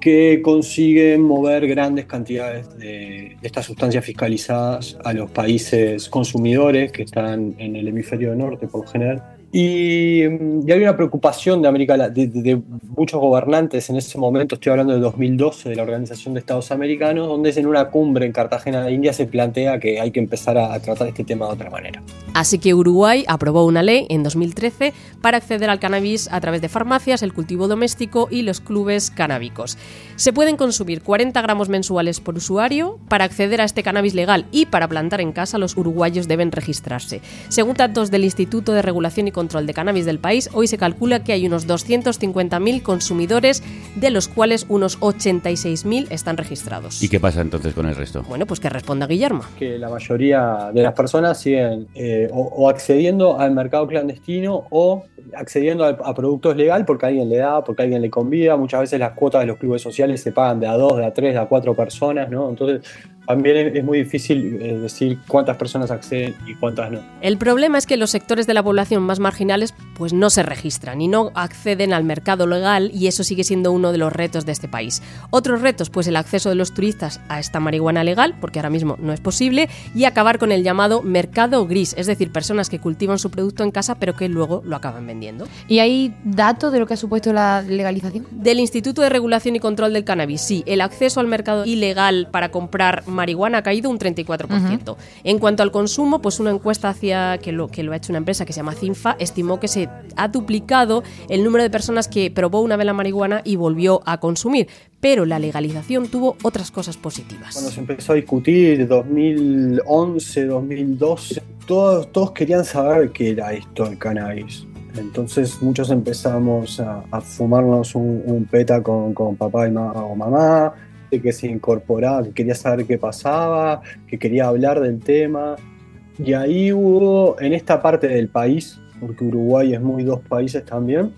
que consiguen mover grandes cantidades de, de estas sustancias fiscalizadas a los países consumidores que están en el hemisferio norte por lo general. Y, mm, y una preocupación de América de, de- de muchos gobernantes en ese momento, estoy hablando del 2012 de la Organización de Estados Americanos, donde en una cumbre en Cartagena de India se plantea que hay que empezar a, a tratar este tema de otra manera. Así que Uruguay aprobó una ley en 2013 para acceder al cannabis a través de farmacias, el cultivo doméstico y los clubes canábicos. Se pueden consumir 40 gramos mensuales por usuario. Para acceder a este cannabis legal y para plantar en casa, los uruguayos deben registrarse. Según datos del Instituto de Regulación y Control de Cannabis del país, hoy se calcula que hay unos 250.000 consumidores, de los cuales unos 86.000 están registrados. ¿Y qué pasa entonces con el resto? Bueno, pues que responda Guillermo. que la mayoría de las personas siguen eh, o, o accediendo al mercado clandestino o accediendo a, a productos legal porque alguien le da, porque alguien le convida. Muchas veces las cuotas de los clubes sociales se pagan de a dos, de a tres, de a cuatro personas, ¿no? Entonces también es, muy difícil eh, decir cuántas personas acceden y cuántas no. El problema es que los sectores de la población más marginales pues no se registran y no acceden al mercado legal y eso sigue siendo uno de los retos de este país. Otros retos pues el acceso de los turistas a esta marihuana legal, porque ahora mismo no es posible, y acabar con el llamado mercado gris, es decir, personas que cultivan su producto en casa pero que luego lo acaban vendiendo. ¿Y hay datos de lo que ha supuesto la legalización? Del Instituto de Regulación y Control del Cannabis, sí, el acceso al mercado ilegal para comprar marihuana ha caído un 34%. En cuanto al consumo, pues una encuesta hacia que lo, que lo ha hecho una empresa que se llama Cinfa estimó que se ha duplicado el número de personas que probó una vez la marihuana y volvió a consumir. Pero la legalización tuvo otras cosas positivas. Cuando se empezó a discutir 2011, 2012, todos, todos querían saber qué era esto del cannabis. Entonces muchos empezamos a, a fumarnos un, un peta con, con papá y ma- o mamá, que se incorporaba, que quería saber qué pasaba, que quería hablar del tema. Y ahí hubo, en esta parte del país, porque Uruguay es muy dos países también,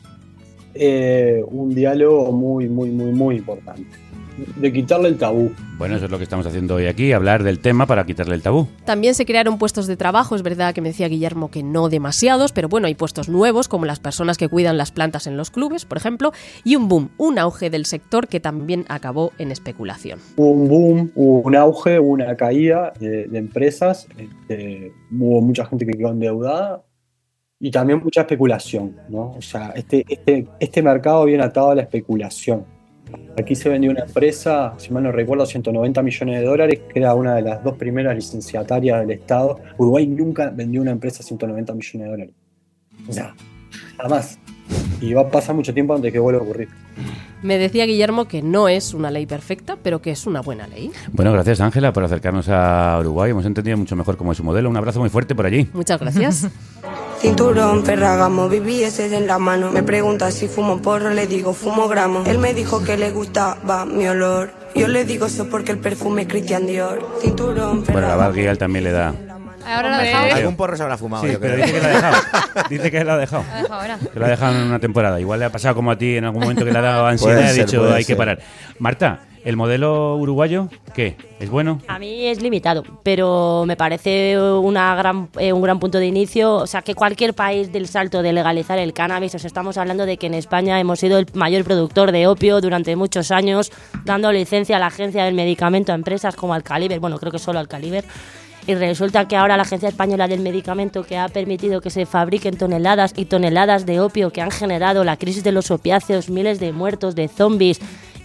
eh, un diálogo muy, muy, muy, muy importante. De quitarle el tabú. Bueno, eso es lo que estamos haciendo hoy aquí, hablar del tema para quitarle el tabú. También se crearon puestos de trabajo, es verdad que me decía Guillermo que no demasiados, pero bueno, hay puestos nuevos, como las personas que cuidan las plantas en los clubes, por ejemplo, y un boom, un auge del sector que también acabó en especulación. Hubo un boom, hubo un auge, hubo una caída de, de empresas, este, hubo mucha gente que quedó endeudada y también mucha especulación, ¿no? O sea, este, este, este mercado viene atado a la especulación. Aquí se vendió una empresa, si mal no recuerdo, 190 millones de dólares, que era una de las dos primeras licenciatarias del Estado. Uruguay nunca vendió una empresa a 190 millones de dólares. O sea, jamás. Y va a pasar mucho tiempo antes que vuelva a ocurrir. Me decía Guillermo que no es una ley perfecta, pero que es una buena ley. Bueno, gracias Ángela por acercarnos a Uruguay. Hemos entendido mucho mejor cómo es su modelo. Un abrazo muy fuerte por allí. Muchas gracias. Cinturón, ferragamo, BBS en la mano. Me pregunta si fumo porro, le digo fumo gramo. Él me dijo que le gustaba mi olor. Yo le digo eso porque el perfume es Christian Dior. Cinturón, Bueno, la Val también le da. Ahora lo ha dejado. Algún porro se habrá fumado, Sí, yo pero creo. dice que la ha dejado. Dice que la ha dejado. Lo ha dejado ahora. Que lo ha dejado en una temporada. Igual le ha pasado como a ti en algún momento que le ha dado ansiedad y ha ser, dicho puede hay que parar. Marta, ¿el modelo uruguayo qué? ¿Es bueno? A mí es limitado, pero me parece una gran, eh, un gran punto de inicio. O sea, que cualquier país del salto de legalizar el cannabis, os estamos hablando de que en España hemos sido el mayor productor de opio durante muchos años, dando licencia a la agencia del medicamento a empresas como Alcaliber, bueno, creo que solo Alcaliber. Y resulta que ahora la Agencia Española del Medicamento, que ha permitido que se fabriquen toneladas y toneladas de opio que han generado la crisis de los opiáceos, miles de muertos, de zombies,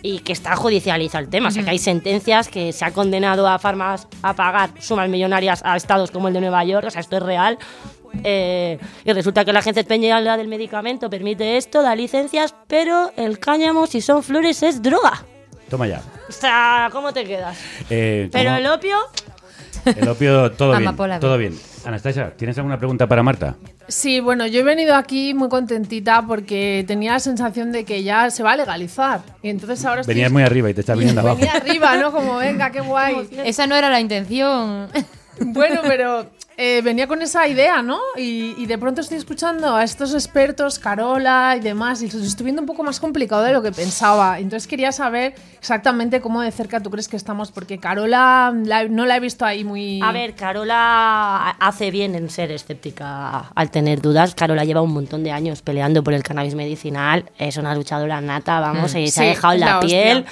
y que está judicializado el tema. O sea, que hay sentencias que se ha condenado a farmas a pagar sumas millonarias a estados como el de Nueva York. O sea, esto es real. Eh, y resulta que la Agencia Española del Medicamento permite esto, da licencias, pero el cáñamo, si son flores, es droga. Toma ya. O sea, ¿cómo te quedas? Eh, Pero ¿cómo? el opio, El opio, todo bien. Todo bien. Anastasia, ¿tienes alguna pregunta para Marta? Sí, bueno, yo he venido aquí muy contentita porque tenía la sensación de que ya se va a legalizar. Y entonces ahora estoy- Venías muy arriba y te estás viniendo abajo. Venía arriba, ¿no? Como, venga, qué guay. Esa no era la intención. Bueno, pero eh, venía con esa idea, ¿no? Y, y de pronto estoy escuchando a estos expertos, Carola y demás, y estoy viendo un poco más complicado de lo que pensaba. Entonces quería saber exactamente cómo de cerca tú crees que estamos, porque Carola la- no la he visto ahí muy... A ver, Carola hace bien en ser escéptica al tener dudas. Carola lleva un montón de años peleando por el cannabis medicinal. Es una luchadora nata, vamos, Mm. y se Sí, ha dejado la, la hostia.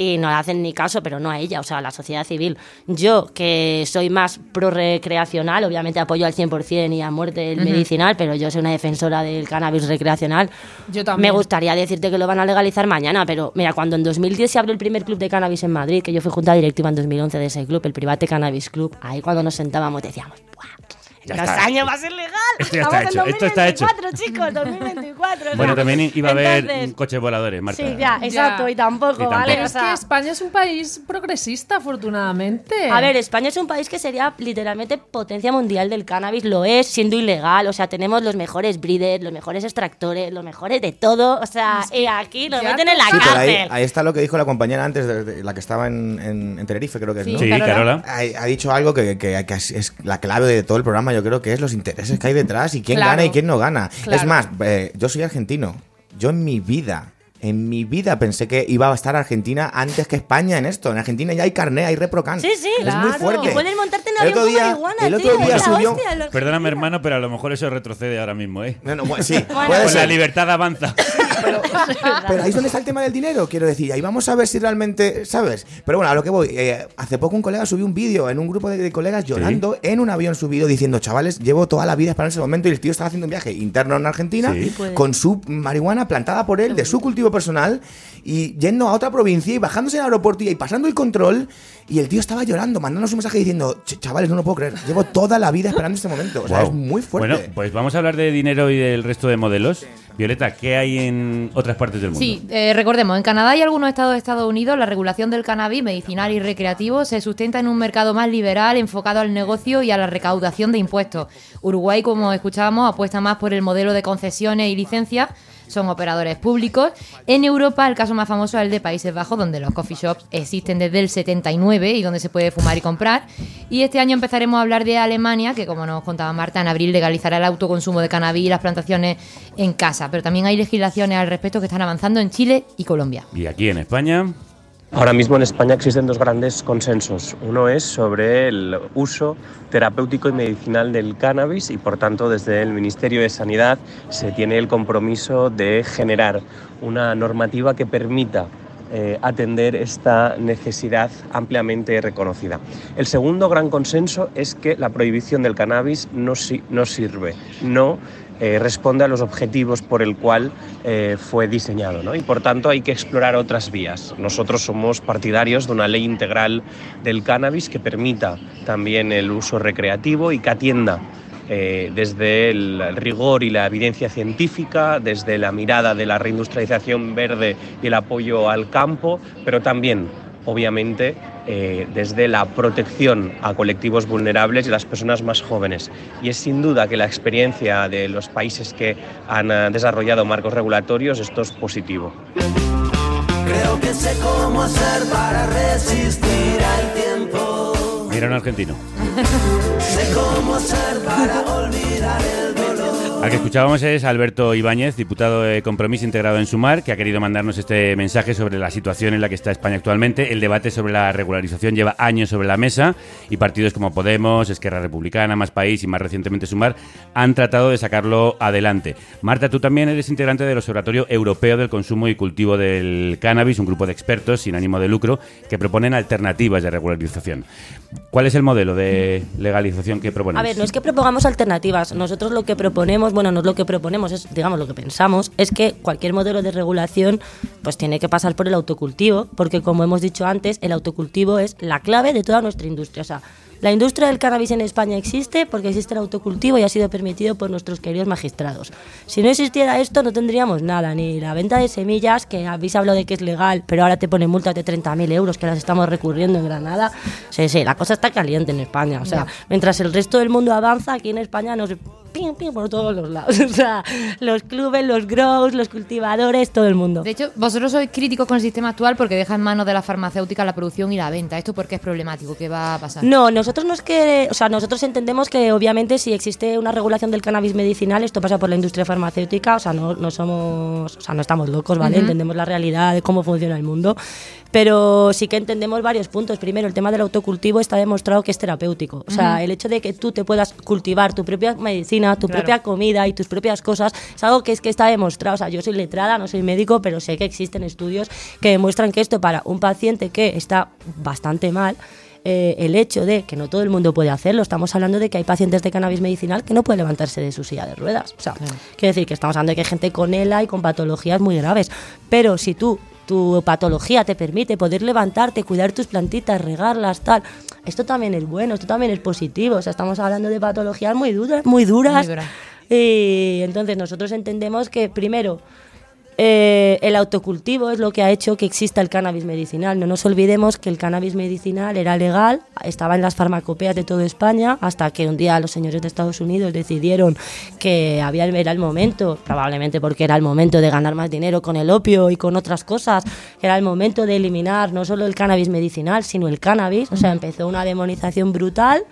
Y no le hacen ni caso, pero no a ella, o sea, a la sociedad civil. Yo, que soy más pro-recreacional, obviamente apoyo al 100% y a muerte el Ujú. medicinal, pero yo soy una defensora del cannabis recreacional. Yo también. Me gustaría decirte que lo van a legalizar mañana, pero mira, cuando en 2010 se abrió el primer club de cannabis en Madrid, que yo fui junta directiva en 2011 de ese club, el Private Cannabis Club, ahí cuando nos sentábamos decíamos, ¡buah! Ya años va a ser legal. Esto ya está Estamos hecho, en esto está hecho. 2024, chicos, 2024. o Bueno, también iba a haber entonces- coches voladores, Marta. Sí, ya, exacto, y tampoco, tampoco. ¿vale? Pero O es sea, que España es un país progresista, afortunadamente. A ver, España es un país que sería literalmente potencia mundial del cannabis, lo es, siendo ilegal, o sea, tenemos los mejores breeders, los mejores extractores, los mejores de todo, o sea, y aquí nos ya meten en la Sí, ahí, cárcel. ahí está lo que dijo la compañera antes, de, de la que estaba en, en- en Tenerife, creo que es, Sí, ¿no? Sí, Carola. Carola. Ha, ha dicho algo que, que- que es, es la clave de todo el programa, yo creo que es los intereses que hay detrás y quién Claro. gana y quién no gana. Claro. Es más, eh, yo soy argentino. Yo en mi vida, en mi vida pensé que iba a estar Argentina antes que España en esto. En Argentina ya hay carné, hay reprocan. Sí, sí, Es muy claro. fuerte. Y puedes montarte en El avión otro con día- marihuana, el otro tío, día subió- hostia, Perdóname, hermano, pero a lo mejor eso retrocede ahora mismo, ¿eh? No, no, sí, Bueno, puede Pues la ser. libertad avanza. Pero ahí es donde está el tema del dinero, quiero decir. Ahí vamos a ver si realmente, ¿sabes? Pero bueno, a lo que voy. eh, hace poco un colega subió un vídeo en un grupo de, de colegas llorando en un avión subido diciendo, chavales, llevo toda la vida esperando ese momento y el tío estaba haciendo un viaje interno en Argentina Sí. Con su marihuana plantada por él, de su cultivo personal, y yendo a otra provincia y bajándose en el aeropuerto y pasando el control. Y el tío estaba llorando, mandándonos un mensaje diciendo, "Ch- chavales, no lo puedo creer. Llevo toda la vida esperando este momento. O sea, es muy fuerte. Bueno, pues vamos a hablar de dinero y del resto de modelos. Violeta, ¿qué hay en otras partes del mundo? Sí, eh, recordemos, en Canadá y algunos estados de Estados Unidos la regulación del cannabis medicinal y recreativo se sustenta en un mercado más liberal enfocado al negocio y a la recaudación de impuestos. Uruguay, como escuchábamos, apuesta más por el modelo de concesiones y licencias, son operadores públicos. En Europa el caso más famoso es el de Países Bajos, donde los coffee shops existen desde el 79 y donde se puede fumar y comprar. Y este año empezaremos a hablar de Alemania, que como nos contaba Marta, en abril legalizará el autoconsumo de cannabis y las plantaciones en casa. Pero también hay legislaciones al respecto que están avanzando en Chile y Colombia. Y aquí en España, Ahora mismo en España existen dos grandes consensos. Uno es sobre el uso terapéutico y medicinal del cannabis y por tanto desde el Ministerio de Sanidad se tiene el compromiso de generar una normativa que permita eh, atender esta necesidad ampliamente reconocida. El segundo gran consenso es que la prohibición del cannabis no, no sirve, no eh, responde a los objetivos por el cual eh, fue diseñado ¿no? y por tanto hay que explorar otras vías. Nosotros somos partidarios de una ley integral del cannabis que permita también el uso recreativo y que atienda eh, desde el rigor y la evidencia científica, desde la mirada de la reindustrialización verde y el apoyo al campo, pero también, obviamente, eh, desde la protección a colectivos vulnerables y a las personas más jóvenes. Y es sin duda que la experiencia de los países que han eh, desarrollado marcos regulatorios, esto es positivo. Creo que sé cómo hacer para resistir al tiempo. mira un argentino. Sé cómo hacer para olvidar el. Al que escuchábamos es Alberto Ibáñez, diputado de Compromiso integrado en Sumar, que ha querido mandarnos este mensaje sobre la situación en la que está España actualmente. El debate sobre la regularización lleva años sobre la mesa y partidos como Podemos, Esquerra Republicana, Más País y más recientemente Sumar han tratado de sacarlo adelante. Marta, tú también eres integrante del Observatorio Europeo del Consumo y Cultivo del Cannabis, un grupo de expertos sin ánimo de lucro que proponen alternativas de regularización. ¿Cuál es el modelo de legalización que proponen? A ver, no es que propongamos alternativas. Nosotros lo que proponemos, bueno, no es lo que proponemos, es, digamos, lo que pensamos, es que cualquier modelo de regulación pues tiene que pasar por el autocultivo, porque como hemos dicho antes, el autocultivo es la clave de toda nuestra industria. O sea, La industria del cannabis en España existe porque existe el autocultivo y ha sido permitido por nuestros queridos magistrados. Si no existiera esto, no tendríamos nada, ni la venta de semillas, que habéis hablado de que es legal, pero ahora te ponen multas de 30.000 euros que las estamos recurriendo en Granada. Sí, sí, la cosa está caliente en España. O sea, Ya. mientras el resto del mundo avanza, aquí en España nos ping, ping por todos los lados. O sea, los clubes, los grows, los cultivadores, todo el mundo. De hecho, vosotros sois críticos con el sistema actual porque deja en manos de la farmacéutica la producción y la venta. ¿Esto por qué es problemático? ¿Qué va a pasar? No, nosotros no es que, o sea, nosotros entendemos que obviamente si existe una regulación del cannabis medicinal, esto pasa por la industria farmacéutica, o sea, no, no somos, o sea, no estamos locos, ¿vale? Ujú. Entendemos la realidad de cómo funciona el mundo, pero sí que entendemos varios puntos. Primero, el tema del autocultivo está demostrado que es terapéutico, o sea, Ujú. el hecho de que tú te puedas cultivar tu propia medicina, tu Claro. propia comida y tus propias cosas, es algo que es que está demostrado, o sea, yo soy letrada, no soy médico, pero sé que existen estudios que demuestran que esto para un paciente que está bastante mal, eh, el hecho de que no todo el mundo puede hacerlo, estamos hablando de que hay pacientes de cannabis medicinal que no pueden levantarse de su silla de ruedas. O sea, quiero decir que estamos hablando de que hay gente con ELA y con patologías muy graves. Pero si tú, tu patología te permite poder levantarte, cuidar tus plantitas, regarlas, tal, esto también es bueno, esto también es positivo. O sea, estamos hablando de patologías muy duras, muy duras. Muy duras. Y entonces nosotros entendemos que primero eh, el autocultivo es lo que ha hecho que exista el cannabis medicinal. No nos olvidemos que el cannabis medicinal era legal, estaba en las farmacopeas de toda España, hasta que un día los señores de Estados Unidos decidieron que había, era el momento, probablemente porque era el momento de ganar más dinero con el opio y con otras cosas, era el momento de eliminar no solo el cannabis medicinal, sino el cannabis. O sea, empezó una demonización brutal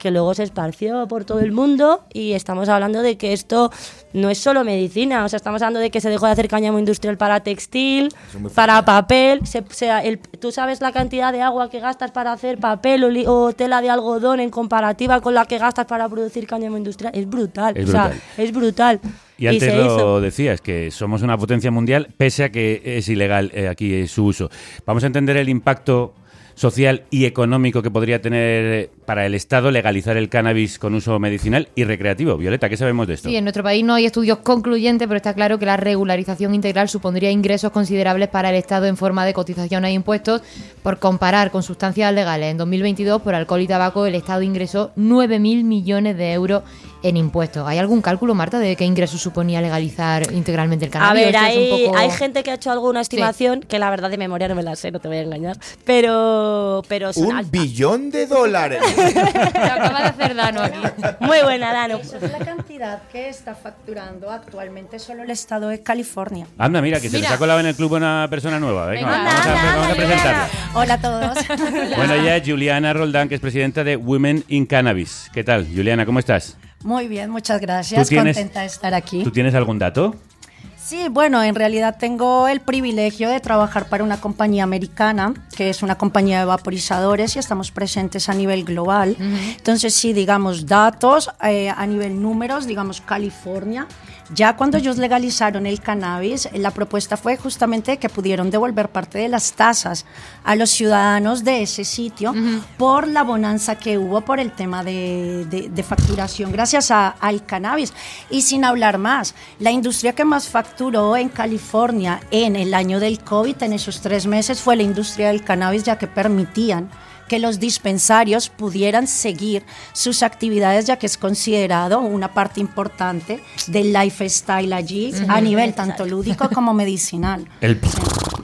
que luego se esparció por todo el mundo y estamos hablando de que esto no es solo medicina, o sea, estamos hablando de que se dejó de hacer cáñamo industrial para textil, para papel, se, se- el- tú sabes la cantidad de agua que gastas para hacer papel o, li- o tela de algodón en comparativa con la que gastas para producir cáñamo industrial, es brutal, Es o sea, brutal. es brutal. Y antes lo hizo. decías, que somos una potencia mundial, pese a que es ilegal eh, aquí eh, su uso. Vamos a entender el impacto social y económico que podría tener eh, para el Estado legalizar el cannabis con uso medicinal y recreativo. Violeta, ¿qué sabemos de esto? Sí, en nuestro país no hay estudios concluyentes, pero está claro que la regularización integral supondría ingresos considerables para el Estado en forma de cotizaciones e impuestos. Por comparar con sustancias legales, en 2022 por alcohol y tabaco el Estado ingresó 9.000 millones de euros en impuestos. ¿Hay algún cálculo, Marta, de qué ingresos suponía legalizar integralmente el A cannabis? ver, es un hay, poco- hay gente que ha hecho alguna estimación, que la verdad de memoria no me la sé, no te voy a engañar, pero... pero son Un billón de dólares. acaba de hacer Dano aquí. Muy buena, Dano. Esa es la cantidad que está facturando actualmente solo el estado de California. Anda, mira, que se les ha colado en el club una persona nueva. Venga, Venga, vamos, a, anda, vamos a presentarla. Hola a todos. Bueno, ella es Juliana Roldán, que es presidenta de Women in Cannabis. ¿Qué tal, Juliana? ¿Cómo estás? Muy bien, muchas gracias. ¿Tú tienes- Contenta de estar aquí. ¿Tú tienes algún dato? Sí, bueno, en realidad tengo el privilegio de trabajar para una compañía americana, que es una compañía de vaporizadores y estamos presentes a nivel global. Entonces, sí, digamos, datos eh, a nivel números, digamos, California. Ya cuando ellos legalizaron el cannabis, la propuesta fue justamente que pudieron devolver parte de las tasas a los ciudadanos de ese sitio por la bonanza que hubo por el tema de, de- de facturación gracias a- al cannabis. Y sin hablar más, la industria que más facturó en California en el año del COVID, en esos tres meses, fue la industria del cannabis, ya que permitían que los dispensarios pudieran seguir sus actividades, ya que es considerado una parte importante del lifestyle allí, a nivel tanto lúdico como medicinal. El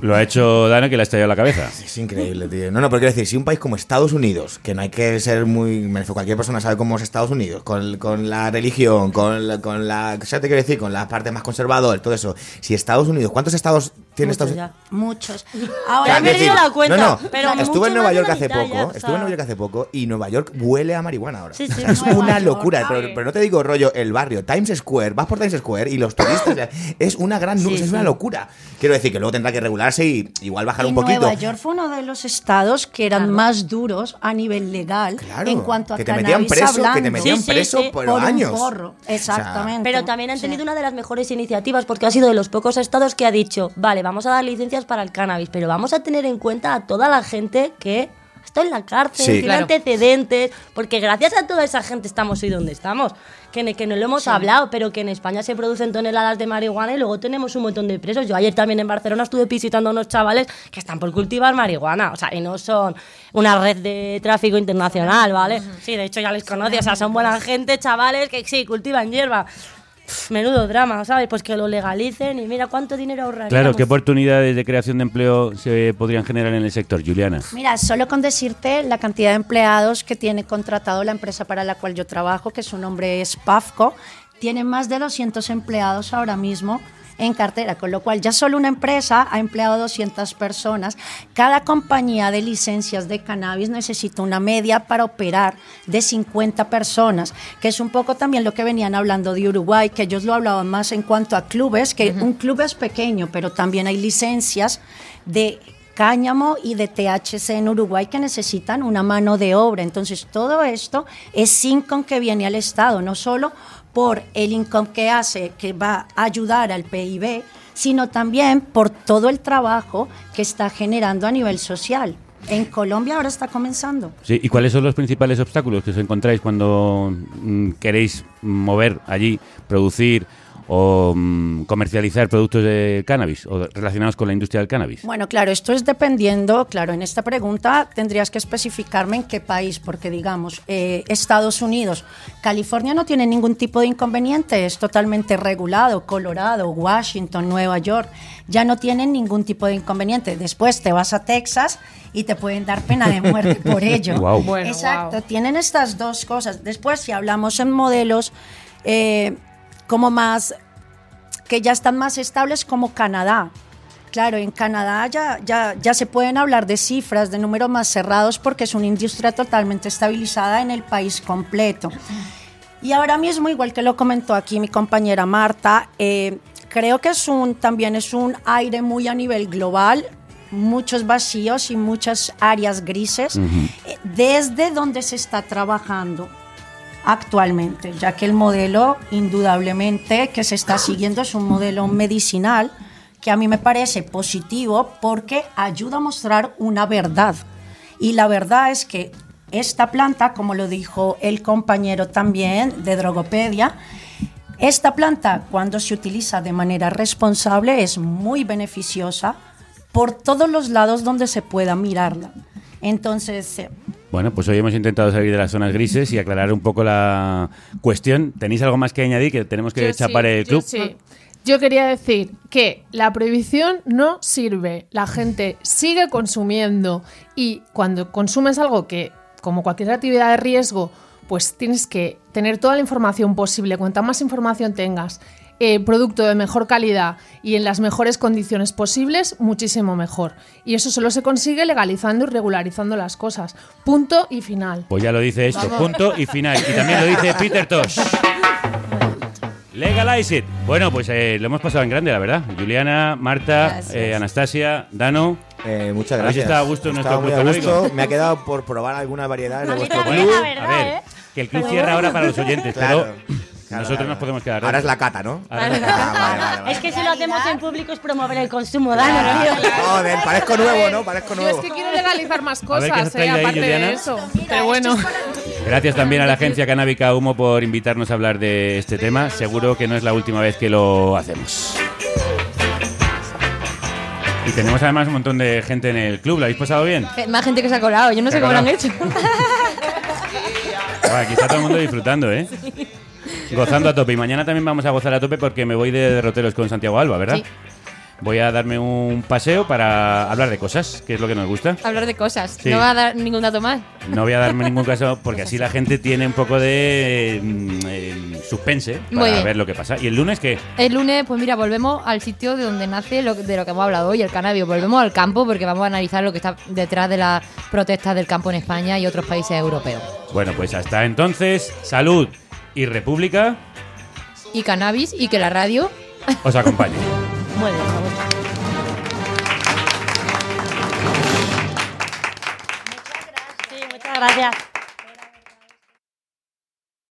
lo ha hecho Dana, que le ha estallado la cabeza. Es increíble, tío. No, no, pero quiero decir, si un país como Estados Unidos, que no hay que ser muy. Cualquier persona sabe cómo es Estados Unidos, con, con la religión, con la. Con la ¿sabes te quiero decir? Con la parte más conservadora, todo eso. Si Estados Unidos. ¿Cuántos estados tiene Estados Unidos? Muchos. Ahora, Ahora quiero decir, cuenta, No, no, pero estuve en Nueva York la hace poco. ya, estuve en Nueva York hace poco y Nueva York huele a marihuana ahora. Sí, O sí, sea, es Nueva una York, locura. Pero, pero no te digo rollo el barrio, Times Square. Vas por Times Square y los turistas. es una gran nube, Sí, es una locura. Quiero decir que luego tendrá que regularse y igual bajar Y un poquito. Nueva York fue uno de los estados que eran más duros a nivel legal en cuanto a que te metían cannabis preso, que te hablando. metían preso sí. por un años. porro, exactamente. Pero también han tenido una de las mejores iniciativas porque ha sido de los pocos estados que ha dicho, vale, vamos a dar licencias para el cannabis, pero vamos a tener en cuenta a toda la gente que estado en la cárcel, Sí. tiene Claro. antecedentes, porque gracias a toda esa gente estamos hoy donde estamos. Que, que no lo hemos hablado, pero que en España se producen toneladas de marihuana y luego tenemos un montón de presos. Yo ayer también en Barcelona estuve visitando a unos chavales que están por cultivar marihuana, o sea, y no son una red de tráfico internacional, ¿vale? Sí, de hecho ya les conocí, o sea, son buena gente, chavales que sí, cultivan hierba. Pff, Menudo drama, ¿sabes? Pues que lo legalicen y mira cuánto dinero ahorraríamos. Claro, ¿qué oportunidades de creación de empleo se podrían generar en el sector, Juliana? Mira, solo con decirte la cantidad de empleados que tiene contratado la empresa para la cual yo trabajo, que su nombre es PAFCO, tiene más de 200 empleados ahora mismo en cartera, con lo cual ya solo una empresa ha empleado 200 personas. Cada compañía de licencias de cannabis necesita una media para operar de 50 personas, que es un poco también lo que venían hablando de Uruguay, que ellos lo hablaban más en cuanto a clubes, que un club es pequeño, pero también hay licencias de cáñamo y de THC en Uruguay que necesitan una mano de obra. Entonces, todo esto es income que viene al Estado, no solo por el income que hace, que va a ayudar al PIB, sino también por todo el trabajo que está generando a nivel social. En Colombia ahora está comenzando. Sí, ¿Y cuáles son los principales obstáculos que os encontráis cuando mm, queréis mover allí, producir o mm, comercializar productos de cannabis o relacionados con la industria del cannabis? Bueno, claro, esto es dependiendo, claro, en esta pregunta tendrías que especificarme en qué país, porque digamos, eh, Estados Unidos, California no tiene ningún tipo de inconveniente, es totalmente regulado, Colorado, Washington, Nueva York, ya no tienen ningún tipo de inconveniente. Después te vas a Texas y te pueden dar pena de muerte por ello. Guau. Bueno, Exacto, tienen estas dos cosas. Después, si hablamos en modelos eh, como más que ya están más estables como Canadá. Claro, en Canadá ya, ya, ya se pueden hablar de cifras, de números más cerrados, porque es una industria totalmente estabilizada en el país completo. Y ahora mismo, igual que lo comentó aquí mi compañera Marta, eh, creo que es un, también es un aire muy a nivel global, muchos vacíos y muchas áreas grises, eh, desde donde se está trabajando actualmente, ya que el modelo indudablemente que se está siguiendo es un modelo medicinal que a mí me parece positivo porque ayuda a mostrar una verdad. Y la verdad es que esta planta, como lo dijo el compañero también de Drogopedia, esta planta cuando se utiliza de manera responsable es muy beneficiosa por todos los lados donde se pueda mirarla. Entonces, eh, Bueno, pues hoy hemos intentado salir de las zonas grises y aclarar un poco la cuestión. ¿Tenéis algo más que añadir? Que tenemos que Yo chapar sí, el yo club. sí. Yo quería decir que la prohibición no sirve. La gente sigue consumiendo y cuando consumes algo que, como cualquier actividad de riesgo, pues tienes que tener toda la información posible. Cuanta más información tengas, eh, producto de mejor calidad y en las mejores condiciones posibles, muchísimo mejor. Y eso solo se consigue legalizando y regularizando las cosas. Punto y final. Pues ya lo dice esto, Vamos. punto y final. Y también lo dice Peter Tosh. Legalize it. Bueno, pues eh, lo hemos pasado en grande, la verdad. Juliana, Marta, eh, Anastasia, Dano. Eh, muchas ¿Habéis gracias. estado a gusto en Estaba nuestro muy club a gusto. Me ha quedado por probar algunas variedades de A mí vuestro club. A ver, ¿eh? que el club cierra ahora para los oyentes, Claro. pero nosotros nos podemos quedar. Ahora es la cata, ¿no? Ahora es la cata. Es que si lo hacemos en público es promover el consumo, Dano, tío. Joder, parezco nuevo, ¿no? Parezco Yo nuevo. es que quiero legalizar más A ver, ¿qué has cosas, eh, ahí, aparte Juliana? de eso. Pero bueno. Gracias también a la agencia canábica Humo por invitarnos a hablar de este tema. Seguro que no es la última vez que lo hacemos. Y tenemos además un montón de gente en el club. ¿Lo habéis pasado bien? Eh, Más gente que se ha colado, yo no Se sé cómo lo han hecho. Bueno, aquí está todo el mundo disfrutando, ¿eh? Gozando a tope. Y mañana también vamos a gozar a tope porque me voy de derroteros con Santiago Alba, ¿verdad? Sí. Voy a darme un paseo para hablar de cosas, que es lo que nos gusta. Hablar de cosas. Sí. No va a dar ningún dato más. No voy a darme ningún caso porque así la gente tiene un poco de mm, eh, suspense para ver lo que pasa. ¿Y el lunes qué? El lunes, pues mira, volvemos al sitio de donde nace lo, de lo que hemos hablado hoy, el cannabis. Volvemos al campo porque vamos a analizar lo que está detrás de las protestas del campo en España y otros países europeos. Bueno, pues hasta entonces, salud y república Y cannabis y que la radio... os acompañe. Muy bien, gusta. Sí, muchas gracias.